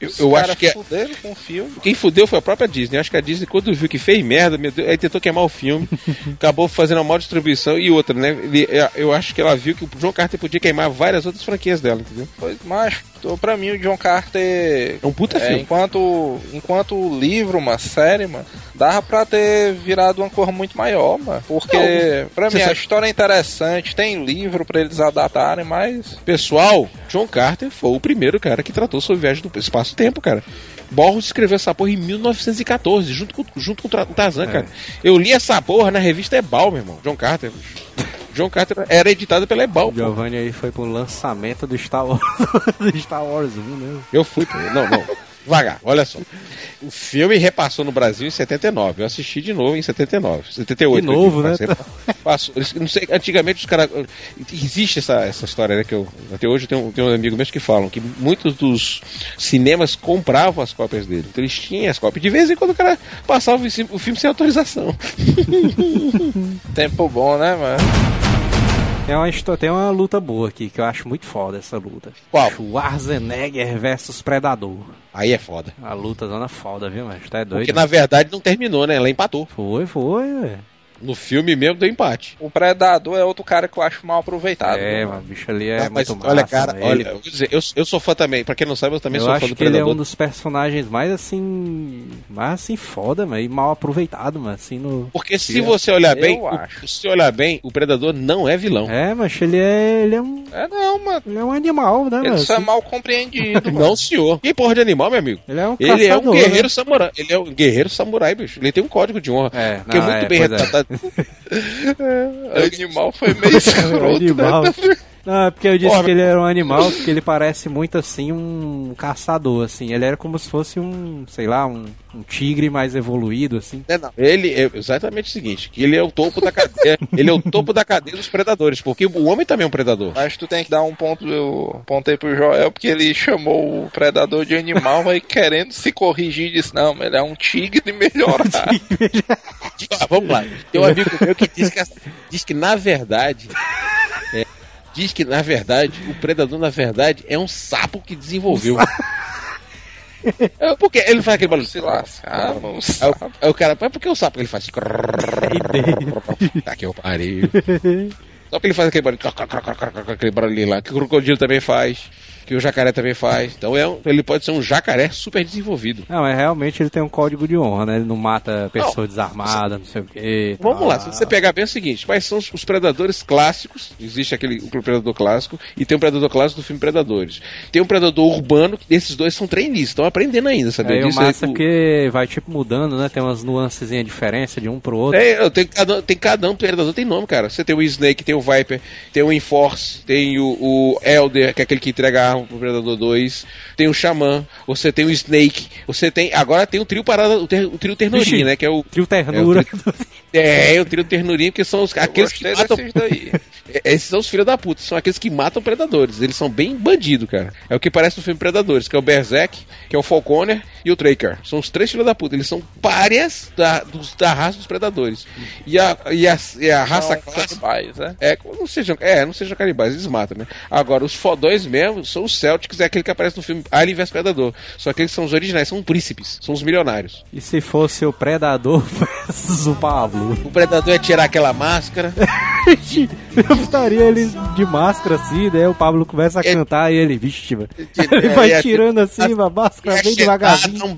[SPEAKER 3] Eu,
[SPEAKER 4] Os
[SPEAKER 3] eu
[SPEAKER 4] caras
[SPEAKER 3] acho que é-
[SPEAKER 4] fuderam com o filme.
[SPEAKER 3] Quem fudeu foi a própria Disney. Acho que a Disney, quando viu que fez merda, meu Deus, aí tentou queimar o filme, acabou fazendo uma má distribuição e outra, né? Ele- eu acho que ela viu que o John Carter podia queimar várias outras franquias dela, entendeu?
[SPEAKER 4] Pois, mas tô- pra mim o John Carter.
[SPEAKER 3] É um puta
[SPEAKER 4] é,
[SPEAKER 3] filme.
[SPEAKER 4] enquanto, enquanto livro, uma série, mano, dava pra ter virado uma cor muito maior, mano. Porque,
[SPEAKER 3] Não,
[SPEAKER 4] pra mim, a
[SPEAKER 3] sabe-
[SPEAKER 4] história é interessante, tem livro pra eles adaptarem, mas.
[SPEAKER 3] Pessoal, John Carter foi o primeiro cara que tratou sobre viagem do espaço-tempo, cara. Borros escreveu essa porra em 1914, junto com, junto com o Tarzan, cara. Eu li essa porra na revista Ebal, meu irmão. John Carter. John Carter era editado pela Ebal.
[SPEAKER 2] Giovanni aí foi pro lançamento do Star Wars, do Star Wars 1, né?
[SPEAKER 3] Eu fui. Não, não. Devagar, olha só. O filme repassou no Brasil em 79. Eu assisti de novo em 79. 78.
[SPEAKER 2] De novo,
[SPEAKER 3] eu
[SPEAKER 2] né?
[SPEAKER 3] Passou. Não sei, antigamente os caras. Existe essa, essa história, né? Que eu, até hoje eu tenho, tenho um amigo mesmo que falam que muitos dos cinemas compravam as cópias dele. Então eles tinham as cópias. De vez em quando o cara passava o filme sem autorização.
[SPEAKER 4] Tempo bom, né, mano?
[SPEAKER 2] Tem uma, histó- tem uma luta boa aqui, que eu acho muito foda essa luta.
[SPEAKER 3] Qual?
[SPEAKER 2] Schwarzenegger versus Predador.
[SPEAKER 3] Aí é foda.
[SPEAKER 2] A luta zona foda, viu, mas tá doido.
[SPEAKER 3] Porque na verdade não terminou, né? Ela empatou.
[SPEAKER 2] Foi, foi, velho.
[SPEAKER 3] No filme mesmo deu empate.
[SPEAKER 4] O Predador é outro cara que eu acho mal aproveitado.
[SPEAKER 2] É, mano, o bicho ali é
[SPEAKER 3] Não, mas
[SPEAKER 2] muito massa.
[SPEAKER 3] olha, cara,
[SPEAKER 2] mano.
[SPEAKER 3] olha,
[SPEAKER 2] Ele-
[SPEAKER 3] eu, vou dizer, eu, eu sou fã também. Pra quem não sabe, eu também
[SPEAKER 2] eu
[SPEAKER 3] sou fã
[SPEAKER 2] acho
[SPEAKER 3] do
[SPEAKER 2] que ele é
[SPEAKER 3] Predador.
[SPEAKER 2] um dos personagens mais assim. Mais assim foda, mano. E mal aproveitado, mano. Assim no.
[SPEAKER 3] Porque se você olhar
[SPEAKER 4] Eu
[SPEAKER 3] bem, o-
[SPEAKER 4] acho.
[SPEAKER 3] se olhar bem, o Predador não é vilão.
[SPEAKER 2] É, mas ele é. Ele é um.
[SPEAKER 4] É não, mano.
[SPEAKER 2] Ele é um animal, né,
[SPEAKER 4] Ele
[SPEAKER 2] mano?
[SPEAKER 4] só é mal compreendido.
[SPEAKER 3] Não, senhor. Que porra de animal, meu amigo?
[SPEAKER 2] Ele é um
[SPEAKER 3] Ele é um
[SPEAKER 2] caçador,
[SPEAKER 3] guerreiro
[SPEAKER 2] né?
[SPEAKER 3] samurai. Ele é um guerreiro samurai, bicho. Ele tem um código de honra.
[SPEAKER 2] É,
[SPEAKER 3] que é
[SPEAKER 2] não,
[SPEAKER 3] muito
[SPEAKER 2] é,
[SPEAKER 3] bem
[SPEAKER 2] é.
[SPEAKER 3] retratado.
[SPEAKER 4] O animal foi meio
[SPEAKER 2] É
[SPEAKER 4] escroto,
[SPEAKER 2] animal.
[SPEAKER 4] né?
[SPEAKER 2] Não, é porque eu disse
[SPEAKER 3] Porra,
[SPEAKER 2] que ele era um animal, porque ele parece muito assim um caçador, assim. Ele era como se fosse um, sei lá, um, um tigre mais evoluído, assim.
[SPEAKER 3] É, não. Ele é exatamente o seguinte: que ele é o topo da cadeia. ele é o topo da cadeia dos predadores. Porque o homem também é um predador.
[SPEAKER 4] Mas tu tem que dar um ponto, eu ponto aí pro Joel, porque ele chamou o predador de animal, aí querendo se corrigir, disse, não, ele é um tigre melhorado.
[SPEAKER 3] Ah, vamos lá. Tem um amigo meu que diz que, diz que na verdade. É, diz que na verdade, o predador, na verdade, é um sapo que desenvolveu. É, porque ele faz aquele barulho.
[SPEAKER 4] se lascar, mano.
[SPEAKER 3] Aí o, aí o cara, mas por que o sapo ele faz? Tá que eu parei. Só que ele faz aquele barulho, aquele barulhinho lá, que o crocodilo também faz, que o jacaré também faz. Então é um- ele pode ser um jacaré super desenvolvido.
[SPEAKER 2] Não, mas realmente ele tem um código de honra, né? Ele não mata pessoa desarmada, não sei o quê.
[SPEAKER 3] Vamos
[SPEAKER 2] tal.
[SPEAKER 3] lá, se você pegar bem é o seguinte, quais são os, predadores clássicos? Existe aquele o predador clássico e tem um predador clássico do filme Predadores. Tem um predador urbano, que esses dois são trainees, estão aprendendo ainda, sabe? Disso?
[SPEAKER 2] massa é
[SPEAKER 3] o-
[SPEAKER 2] porque vai tipo mudando, né? Tem umas nuancezinhas diferentes de um pro outro.
[SPEAKER 3] É, eu tenho cada, tem cada um predador tem nome, cara. Você tem o Snake, tem o Viper, tem o Enforce, tem o, o Elder, que é aquele que entrega a arma pro Predador 2, tem o Xamã, você tem o Snake, você tem. Agora tem o trio parada, o, ter, o trio ternurinha,
[SPEAKER 2] Vixe.
[SPEAKER 3] né? Que é o.
[SPEAKER 2] Trio ternura.
[SPEAKER 3] É, o trio ternurinha, que são os,
[SPEAKER 4] Eu
[SPEAKER 3] aqueles que matam.
[SPEAKER 4] daí.
[SPEAKER 3] É, Esses são os filhos da puta, são aqueles que matam predadores. Eles são bem bandido, cara. É o que parece no filme Predadores, que é o Berserk, que é o Falconer e o Traker. São os três filhos da puta. Eles são párias da, dos- da raça dos predadores. E a, e a, e a raça clássica.
[SPEAKER 4] canibais, né?
[SPEAKER 3] É, não sejam, é, não sejam canibais, eles matam, né? Agora, os fodões mesmo são os Celtics, é aquele que aparece no filme Alien vs Predador. Só que eles são os originais, são príncipes, são os milionários.
[SPEAKER 2] E se fosse o Predador versus o Pablo?
[SPEAKER 3] O predador é tirar aquela máscara.
[SPEAKER 2] Eu estaria ele de máscara assim, daí o Pablo começa a
[SPEAKER 3] É-
[SPEAKER 2] cantar e ele, vixe, mano. Ele vai
[SPEAKER 3] ia-
[SPEAKER 2] tirando assim, a máscara
[SPEAKER 3] ia
[SPEAKER 2] bem devagarzinho.
[SPEAKER 3] um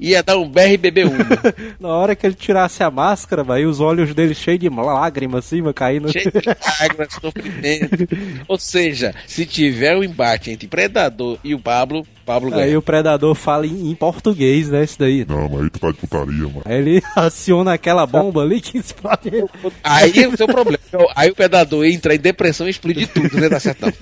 [SPEAKER 3] ia dar um BR e beber uma.
[SPEAKER 2] Na hora que ele tirasse a máscara, vai, os olhos dele cheios de lágrimas assim, vai caindo.
[SPEAKER 3] Cheio de lágrimas, sofrimento. Ou seja, se tiver um embate entre Predador e o Pablo, Pablo ganha.
[SPEAKER 2] Aí o Predador fala em, em português, né? Isso daí.
[SPEAKER 5] Não, mas aí tu tá de putaria, mano.
[SPEAKER 2] Aí ele aciona aquela bomba ali explode.
[SPEAKER 3] Aí é o seu problema. Aí o Predador entra em depressão e explode tudo, né? Dá certo, não.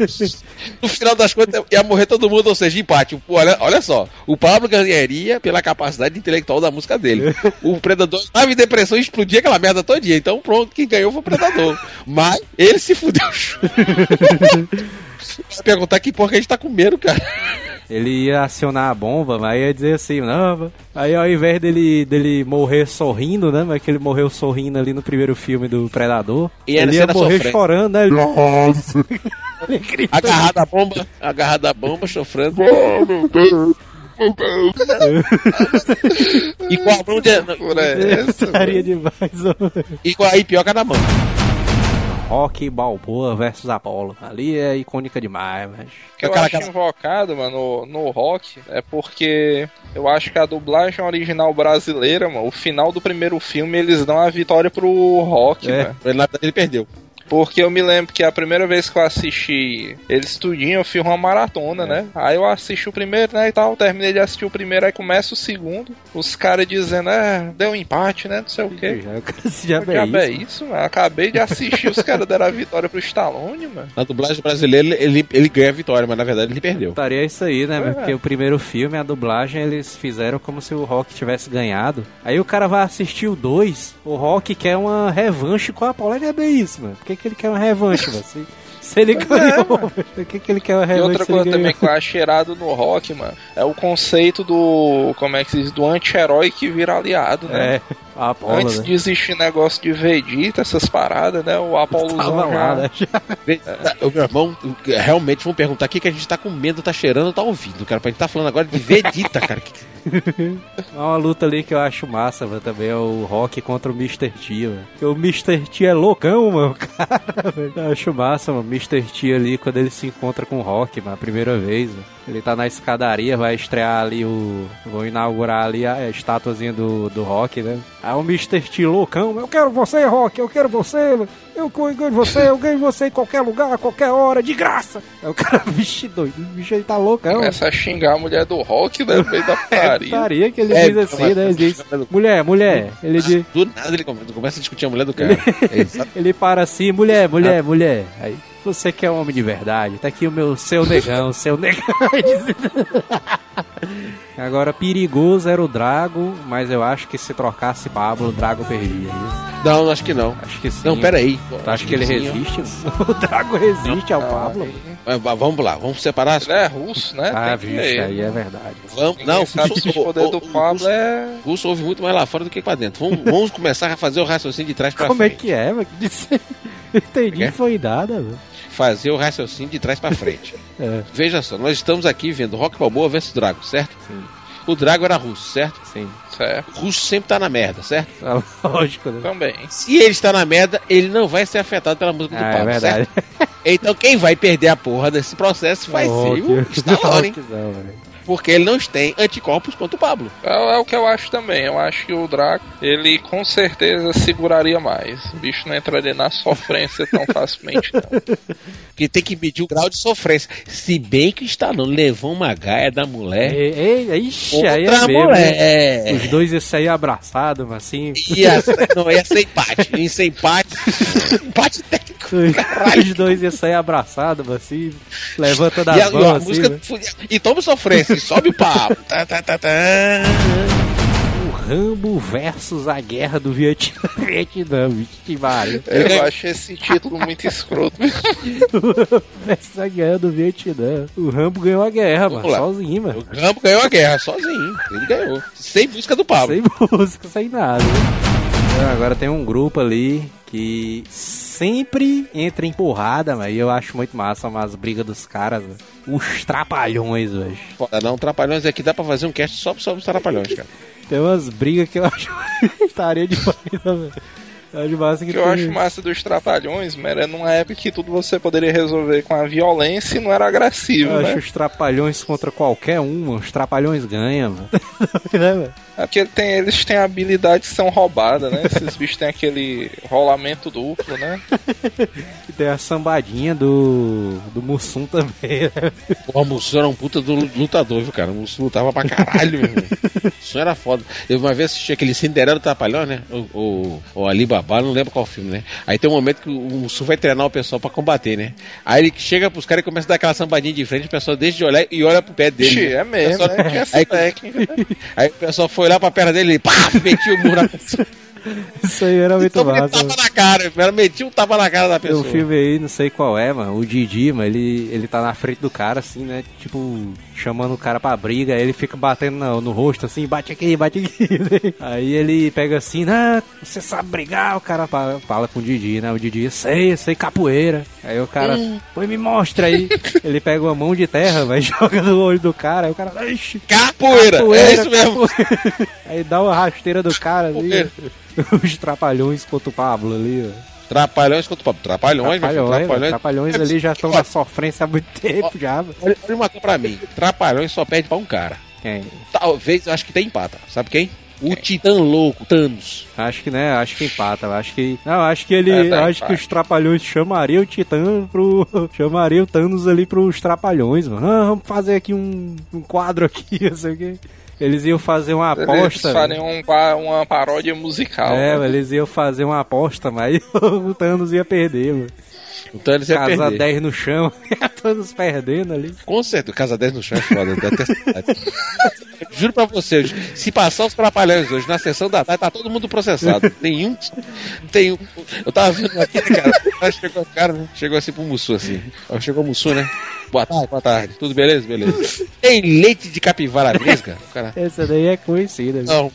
[SPEAKER 3] No final das contas, ia morrer todo mundo, ou seja, empate. Olha, olha só, o Pablo ganharia pela capacidade intelectual da música dele. O Predador estava em depressão e explodia aquela merda todinha. Então pronto, quem ganhou foi o Predador. Mas ele se fudeu. Vai perguntar que porra que a gente tá comendo, cara.
[SPEAKER 2] Ele ia acionar a bomba, mas ia dizer assim, não, aí ao invés dele, dele morrer sorrindo, né? Mas que ele morreu sorrindo ali no primeiro filme do Predador.
[SPEAKER 3] E
[SPEAKER 2] ele ia morrer
[SPEAKER 3] sofrendo.
[SPEAKER 2] chorando, né? Ele,
[SPEAKER 5] Nossa!
[SPEAKER 2] ele
[SPEAKER 3] Agarrado à bomba, agarrado à bomba, sofrendo.
[SPEAKER 5] Oh, meu Deus! Meu Deus!
[SPEAKER 3] E com a mão de.
[SPEAKER 4] Por essa,
[SPEAKER 2] demais. ó.
[SPEAKER 3] E com a ipioca na mão.
[SPEAKER 2] Rock Balboa versus Apollo. Ali é icônica demais, mas...
[SPEAKER 4] que eu
[SPEAKER 3] Aquela-
[SPEAKER 4] acho
[SPEAKER 3] aquela-
[SPEAKER 4] invocado, mano, no, no rock, é porque eu acho que a dublagem original brasileira, mano, o final do primeiro filme, eles dão a vitória pro rock,
[SPEAKER 2] É.
[SPEAKER 4] mano.
[SPEAKER 3] Ele, na verdade, ele perdeu.
[SPEAKER 4] Porque eu me lembro que a primeira vez que eu assisti eles tudinho, eu fiz uma maratona, né? Aí eu assisti o primeiro, né, e tal, terminei de assistir o primeiro, aí começa o segundo, os caras dizendo, é, deu um empate, né, não sei o quê.
[SPEAKER 2] Já, já
[SPEAKER 4] Que diabo é
[SPEAKER 2] isso.
[SPEAKER 4] isso, mano? Acabei de assistir, os caras deram a vitória pro Stallone, mano.
[SPEAKER 3] Na dublagem brasileira, ele, ele ganha a vitória, mas na verdade ele perdeu.
[SPEAKER 2] Estaria isso aí, né?
[SPEAKER 4] É.
[SPEAKER 2] Porque o primeiro filme, a dublagem, eles fizeram como se o Rock tivesse ganhado. Aí o cara vai assistir o 2, o Rock quer uma revanche com a Apollo. É bem isso, mano. Por que, ele quer uma revanche, mano? Se, se ele ganhou, por que, que ele quer uma
[SPEAKER 4] E
[SPEAKER 2] revanche
[SPEAKER 4] outra coisa também que eu acho cheirado no rock, mano, é o conceito do. Como é que se diz? Do anti-herói que vira aliado, né?
[SPEAKER 2] É, A Apollo,
[SPEAKER 4] Antes
[SPEAKER 2] né?
[SPEAKER 4] de existir negócio de Vegeta, essas paradas, né? O Apollo
[SPEAKER 2] Tava lá, né?
[SPEAKER 3] O meu irmão, realmente vão perguntar o que, que a gente tá com medo, tá cheirando, tá ouvindo, cara. Pra gente tá falando agora de Vegeta, cara. Que-
[SPEAKER 2] Uma luta ali que eu acho massa, mano, também é o Rock contra o Mr. T, mano. Porque o Mr. T é loucão, mano, cara. Eu acho massa, mano. o Mr. T ali, quando ele se encontra com o Rock, mano, a primeira vez, mano. Ele tá na escadaria, vai estrear ali o... Vão inaugurar ali a estátuazinha do, do Rock, né? Aí o Mr. T loucão, eu quero você, Rock, eu quero você. Eu ganho você, eu ganho você em qualquer lugar, a qualquer hora, de graça. Aí o cara, vixe doido, o bicho ele tá loucão.
[SPEAKER 4] Começa a xingar a mulher do rock, né? No meio da putaria.
[SPEAKER 2] Putaria que ele
[SPEAKER 3] É,
[SPEAKER 2] diz assim, né? Ele diz, mulher, mulher. Ele diz,
[SPEAKER 3] Do nada ele começa, a discutir a mulher do cara. É
[SPEAKER 2] ele para assim, mulher, mulher, mulher. Aí, você que é homem de verdade, tá aqui o meu seu negão, seu negão. Agora, perigoso era o Drago, mas eu acho que se trocasse Pablo, o Drago perdia. viu?
[SPEAKER 3] Não, acho que não.
[SPEAKER 2] Acho que sim.
[SPEAKER 3] Não, pera aí.
[SPEAKER 2] Tu acha que ele
[SPEAKER 3] sim, ó.
[SPEAKER 2] resiste? o Drago resiste ao Pablo?
[SPEAKER 3] Mas vamos lá, vamos separar
[SPEAKER 4] Ele é russo, né?
[SPEAKER 2] Ah, vixe, aí é verdade.
[SPEAKER 3] Vamos,
[SPEAKER 4] Ninguém
[SPEAKER 3] não,
[SPEAKER 4] sabe se o poder do Pablo é.
[SPEAKER 3] O russo ouve muito mais lá fora do que pra dentro. Vamos, vamos começar a fazer o raciocínio de trás pra
[SPEAKER 2] Como é
[SPEAKER 3] frente.
[SPEAKER 2] que é, mano? Entendi,
[SPEAKER 3] É?
[SPEAKER 2] foi nada, mano.
[SPEAKER 3] Fazer o raciocínio de trás pra frente.
[SPEAKER 2] É,
[SPEAKER 3] Veja só, nós estamos aqui vendo Rock Balboa versus Drago, certo?
[SPEAKER 2] Sim.
[SPEAKER 3] O Drago era russo, certo?
[SPEAKER 2] sim.
[SPEAKER 4] Certo.
[SPEAKER 3] O russo sempre tá na merda, certo?
[SPEAKER 2] Ah, Lógico, né?
[SPEAKER 4] Também.
[SPEAKER 3] Se ele está na merda, ele não vai ser afetado pela música do
[SPEAKER 2] Ah, é
[SPEAKER 3] Pablo,
[SPEAKER 2] verdade.
[SPEAKER 3] certo? Então quem vai perder a porra desse processo vai ser o Stallone, hein?
[SPEAKER 2] Rockzão, velho.
[SPEAKER 3] Porque ele não tem anticorpos contra o Pablo.
[SPEAKER 4] É, é o que eu acho também. Eu acho que o Draco, ele com certeza seguraria mais. O bicho não entraria na sofrência tão facilmente, não.
[SPEAKER 3] Porque tem que medir o grau de sofrência. Se bem que o Stallone levou uma gaia da mulher.
[SPEAKER 2] Ei, ei, ixi, aí é
[SPEAKER 3] Outra
[SPEAKER 2] mesmo. né?
[SPEAKER 3] mulher.
[SPEAKER 2] Os dois iam sair abraçados, assim.
[SPEAKER 3] Ia, não, ia ser empate. Ia ser empate. empate técnico.
[SPEAKER 2] Os dois iam sair abraçados, assim. Levantando
[SPEAKER 3] E a,
[SPEAKER 2] as
[SPEAKER 3] e a
[SPEAKER 2] mãos assim.
[SPEAKER 3] música.
[SPEAKER 2] né?
[SPEAKER 3] E toma sofrência. E sobe o papo. Tá, tá, tá, tá.
[SPEAKER 2] O Rambo versus a guerra do Vietnã. Vietnã, Maria.
[SPEAKER 3] Ele
[SPEAKER 4] Eu acho esse título muito escroto.
[SPEAKER 2] versus a guerra do Vietnã. O Rambo ganhou a guerra,
[SPEAKER 3] Vamos
[SPEAKER 2] mano.
[SPEAKER 3] lá.
[SPEAKER 2] Sozinho, mano.
[SPEAKER 3] O Rambo ganhou a guerra sozinho. Ele ganhou. Sem música do Pablo.
[SPEAKER 2] Sem música, sem nada. Agora tem um grupo ali que sempre entra em porrada, mas eu acho muito massa umas brigas dos caras, velho. os trapalhões, velho.
[SPEAKER 3] Não, Trapalhões aqui dá pra fazer um cast só sobre os Trapalhões, cara.
[SPEAKER 2] Tem umas brigas que eu acho estaria demais, né, velho. Eu acho massa que
[SPEAKER 4] que eu acho massa dos trapalhões, mano, é numa época que tudo você poderia resolver com a violência e não era agressivo,
[SPEAKER 2] Eu acho
[SPEAKER 4] né?
[SPEAKER 2] os trapalhões contra qualquer um, mano. Os trapalhões ganham, mano. né, velho?
[SPEAKER 4] É porque tem, eles têm habilidades que são roubadas, né? Esses bichos têm aquele rolamento duplo, né?
[SPEAKER 2] E tem a sambadinha do, do Mussum também, né?
[SPEAKER 3] O Mussum era um puta do lutador, viu, cara? O Mussum lutava pra caralho, meu irmão. O Mussum era foda. Eu uma vez assisti aquele Cinderela do Trapalhão, né? O, o, o Alibaba, não lembro qual filme, né? Aí tem um momento que o Mussum vai treinar o pessoal pra combater, né? Aí ele chega pros caras e começa a dar aquela sambadinha de frente, o pessoal deixa de olhar e olha pro pé dele. Né?
[SPEAKER 4] é mesmo,
[SPEAKER 3] pessoal-
[SPEAKER 4] né?
[SPEAKER 3] Aí, aí o pessoal foi lá pra perna dele e pá, metia o murro na pessoa.
[SPEAKER 2] Isso aí era muito
[SPEAKER 3] Então ele
[SPEAKER 2] massa.
[SPEAKER 3] tava na cara, ela metia um tapa na cara da
[SPEAKER 2] Tem
[SPEAKER 3] pessoa.
[SPEAKER 2] um filme aí, não sei qual é, mano. O Didi, mano, ele, ele tá na frente do cara, assim, né? Tipo, chamando o cara pra briga. Aí ele fica batendo no, no rosto, assim, bate aqui, bate aqui. né? Aí ele pega assim, ah, você sabe brigar? O cara fala, fala com o Didi, né? O Didi, sei, sei capoeira. Aí o cara, pô, me mostra aí. ele pega uma mão de terra, vai joga no olho do cara. Aí o cara, ixi,
[SPEAKER 3] Capoeira, é isso mesmo.
[SPEAKER 2] capoeira. Aí dá uma rasteira do cara ali.
[SPEAKER 3] Capoeira.
[SPEAKER 2] Os trapalhões contra o Pablo ali, ó.
[SPEAKER 3] Trapalhões contra o. Trapalhões, meu filho,
[SPEAKER 2] Trapalhões,
[SPEAKER 3] trapalhões.
[SPEAKER 2] trapalhões ali já estão na sofrência há muito tempo já.
[SPEAKER 3] Olha, olha uma coisa pra mim. Trapalhões só perde pra um cara.
[SPEAKER 2] Quem?
[SPEAKER 3] Talvez, acho que tem empata. Sabe quem? O Titã Louco, Thanos.
[SPEAKER 2] Acho que, né? Acho que empata. Acho que. Não, acho que ele.
[SPEAKER 4] É, tá
[SPEAKER 2] acho que os trapalhões chamariam o Titã pro. Chamaria o Thanos ali pros trapalhões, mano. Ah, vamos fazer aqui um, um quadro aqui, não sei o quê. Eles iam fazer uma
[SPEAKER 4] Eles
[SPEAKER 2] aposta.
[SPEAKER 4] fariam um uma paródia musical.
[SPEAKER 2] É,
[SPEAKER 4] né?
[SPEAKER 2] eles iam fazer uma aposta, mas o Thanos ia perder, mano.
[SPEAKER 3] O Thanos ia
[SPEAKER 2] Casa
[SPEAKER 3] perder.
[SPEAKER 2] 10 no chão, todos perdendo ali.
[SPEAKER 3] Com certeza, Casa 10 no chão é foda, cidade. Juro pra você, se passar os trapalhões hoje na sessão da tarde, tá todo mundo processado. Nenhum. Tem um. Eu tava vendo aqui, né, cara. Chegou o cara, né? Chegou assim pro Mussu, assim. Chegou o Mussu, né? Boa tarde, boa tarde. Tudo beleza? Beleza. Tem leite de capivara brisca? O cara.
[SPEAKER 2] Essa daí é conhecida.
[SPEAKER 3] Não.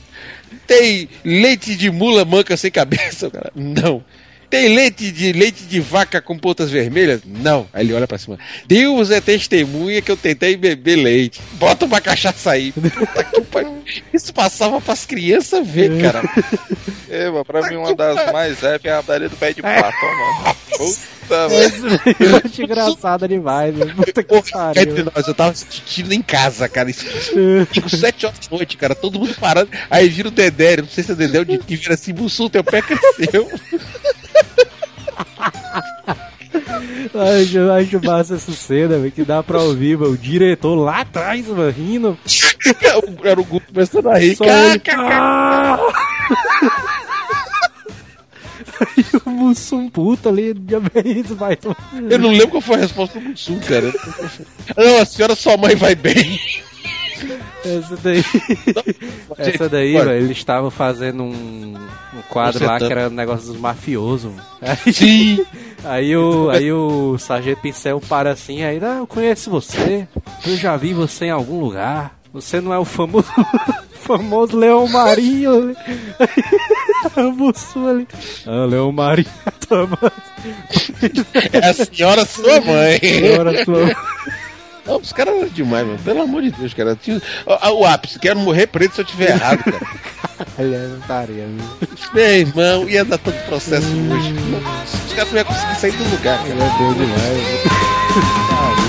[SPEAKER 3] Tem leite de mula manca sem cabeça? Cara. Não. Tem leite de leite de vaca com pontas vermelhas? Não. Aí ele olha pra cima. Deus é testemunha que eu tentei beber leite. Bota uma cachaça aí. Puta que pariu. Isso passava pras crianças ver, cara.
[SPEAKER 4] É, mano, pra mim uma das mais épicas é a padaria do pé de pato, ó, mano. Puta,
[SPEAKER 2] eu acho engraçada demais, né? Puta que pariu.
[SPEAKER 3] nós, eu tava assistindo em casa, cara. Isso, tipo, sete horas da noite, cara. Todo mundo parando. Aí vira o Dedé, não sei se é Dedé ou de que vira assim, Bussu, teu pé cresceu.
[SPEAKER 2] Acho, acho massa essa cena, velho, que dá pra ouvir, mano, o diretor lá atrás, mano, rindo.
[SPEAKER 3] Era o Guto começando a rir.
[SPEAKER 2] Só ele! Aí o Mussum puta ali, diabetes, vai.
[SPEAKER 3] Eu não lembro qual foi a resposta do Sul, cara. Não, a senhora, sua mãe vai bem.
[SPEAKER 2] Essa daí. Essa daí, velho, eles estavam fazendo um, um quadro lá que
[SPEAKER 3] Consertando.
[SPEAKER 2] era um negócio dos mafiosos. Aí,
[SPEAKER 3] Sim.
[SPEAKER 2] aí o, aí o Sargento Pincel para assim, aí, não, eu conheço você, eu já vi você em algum lugar. Você não é o famoso, famoso Leão Marinho. o Mussum ali. Ah, Leão Marinho.
[SPEAKER 3] É a senhora, sua mãe.
[SPEAKER 2] Agora sua...
[SPEAKER 3] Não, os caras eram demais, mano. Pelo amor de Deus, cara. Tinha- O, o ápice, quero morrer preto se eu tiver errado, cara.
[SPEAKER 2] Aliás, não estaria?
[SPEAKER 3] Meu irmão, ia dar tanto processo hoje. Os caras não iam conseguir sair do lugar, cara.
[SPEAKER 2] É bom demais.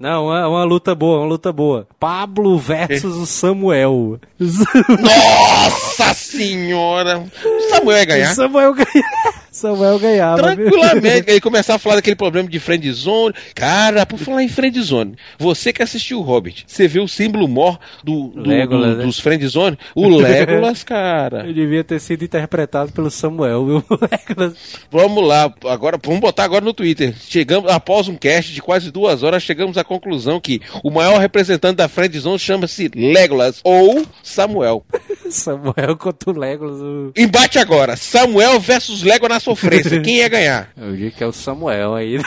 [SPEAKER 2] Não, é uma luta boa, uma luta boa. Pablo versus o Samuel.
[SPEAKER 3] Nossa senhora! O Samuel ia ganhar.
[SPEAKER 2] Samuel ganhava. Samuel ganhava. viu?
[SPEAKER 3] Tranquilamente, ele começar a falar daquele problema de friend zone. Cara, por falar em friend zone, você que assistiu o Hobbit, você viu o símbolo mor do, do-
[SPEAKER 2] Legolas,
[SPEAKER 3] do-
[SPEAKER 2] né?
[SPEAKER 3] dos friend zone? O Legolas, cara.
[SPEAKER 2] Ele devia ter sido interpretado pelo Samuel, viu?
[SPEAKER 3] Vamos lá, agora vamos botar agora no Twitter. Chegamos após um cast de quase duas horas, chegamos à conclusão que o maior representante da friend zone chama-se Legolas ou Samuel.
[SPEAKER 2] Samuel contra o Legolas. o-
[SPEAKER 3] Embate agora, Samuel versus Legolas na sofrência. Quem ia ganhar?
[SPEAKER 2] Eu digo que é o Samuel aí.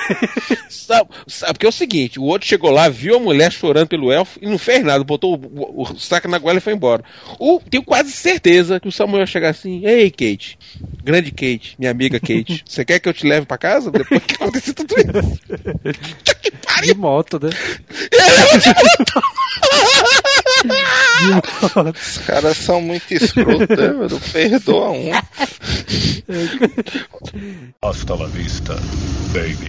[SPEAKER 3] Sa- sa- Porque é o seguinte, o outro chegou lá, viu a mulher chorando pelo elfo e não fez nada, botou o, o, o saco na goela e foi embora. O, tenho quase certeza que o Samuel ia chegar assim, ei Kate, grande Kate, minha amiga Kate, você quer que eu te leve pra casa? Depois que aconteceu tudo isso. que
[SPEAKER 2] De
[SPEAKER 3] pariu!
[SPEAKER 2] moto, né?
[SPEAKER 4] Os caras são muito escrotos, né, mano? Perdoa um.
[SPEAKER 1] Hasta la vista, baby.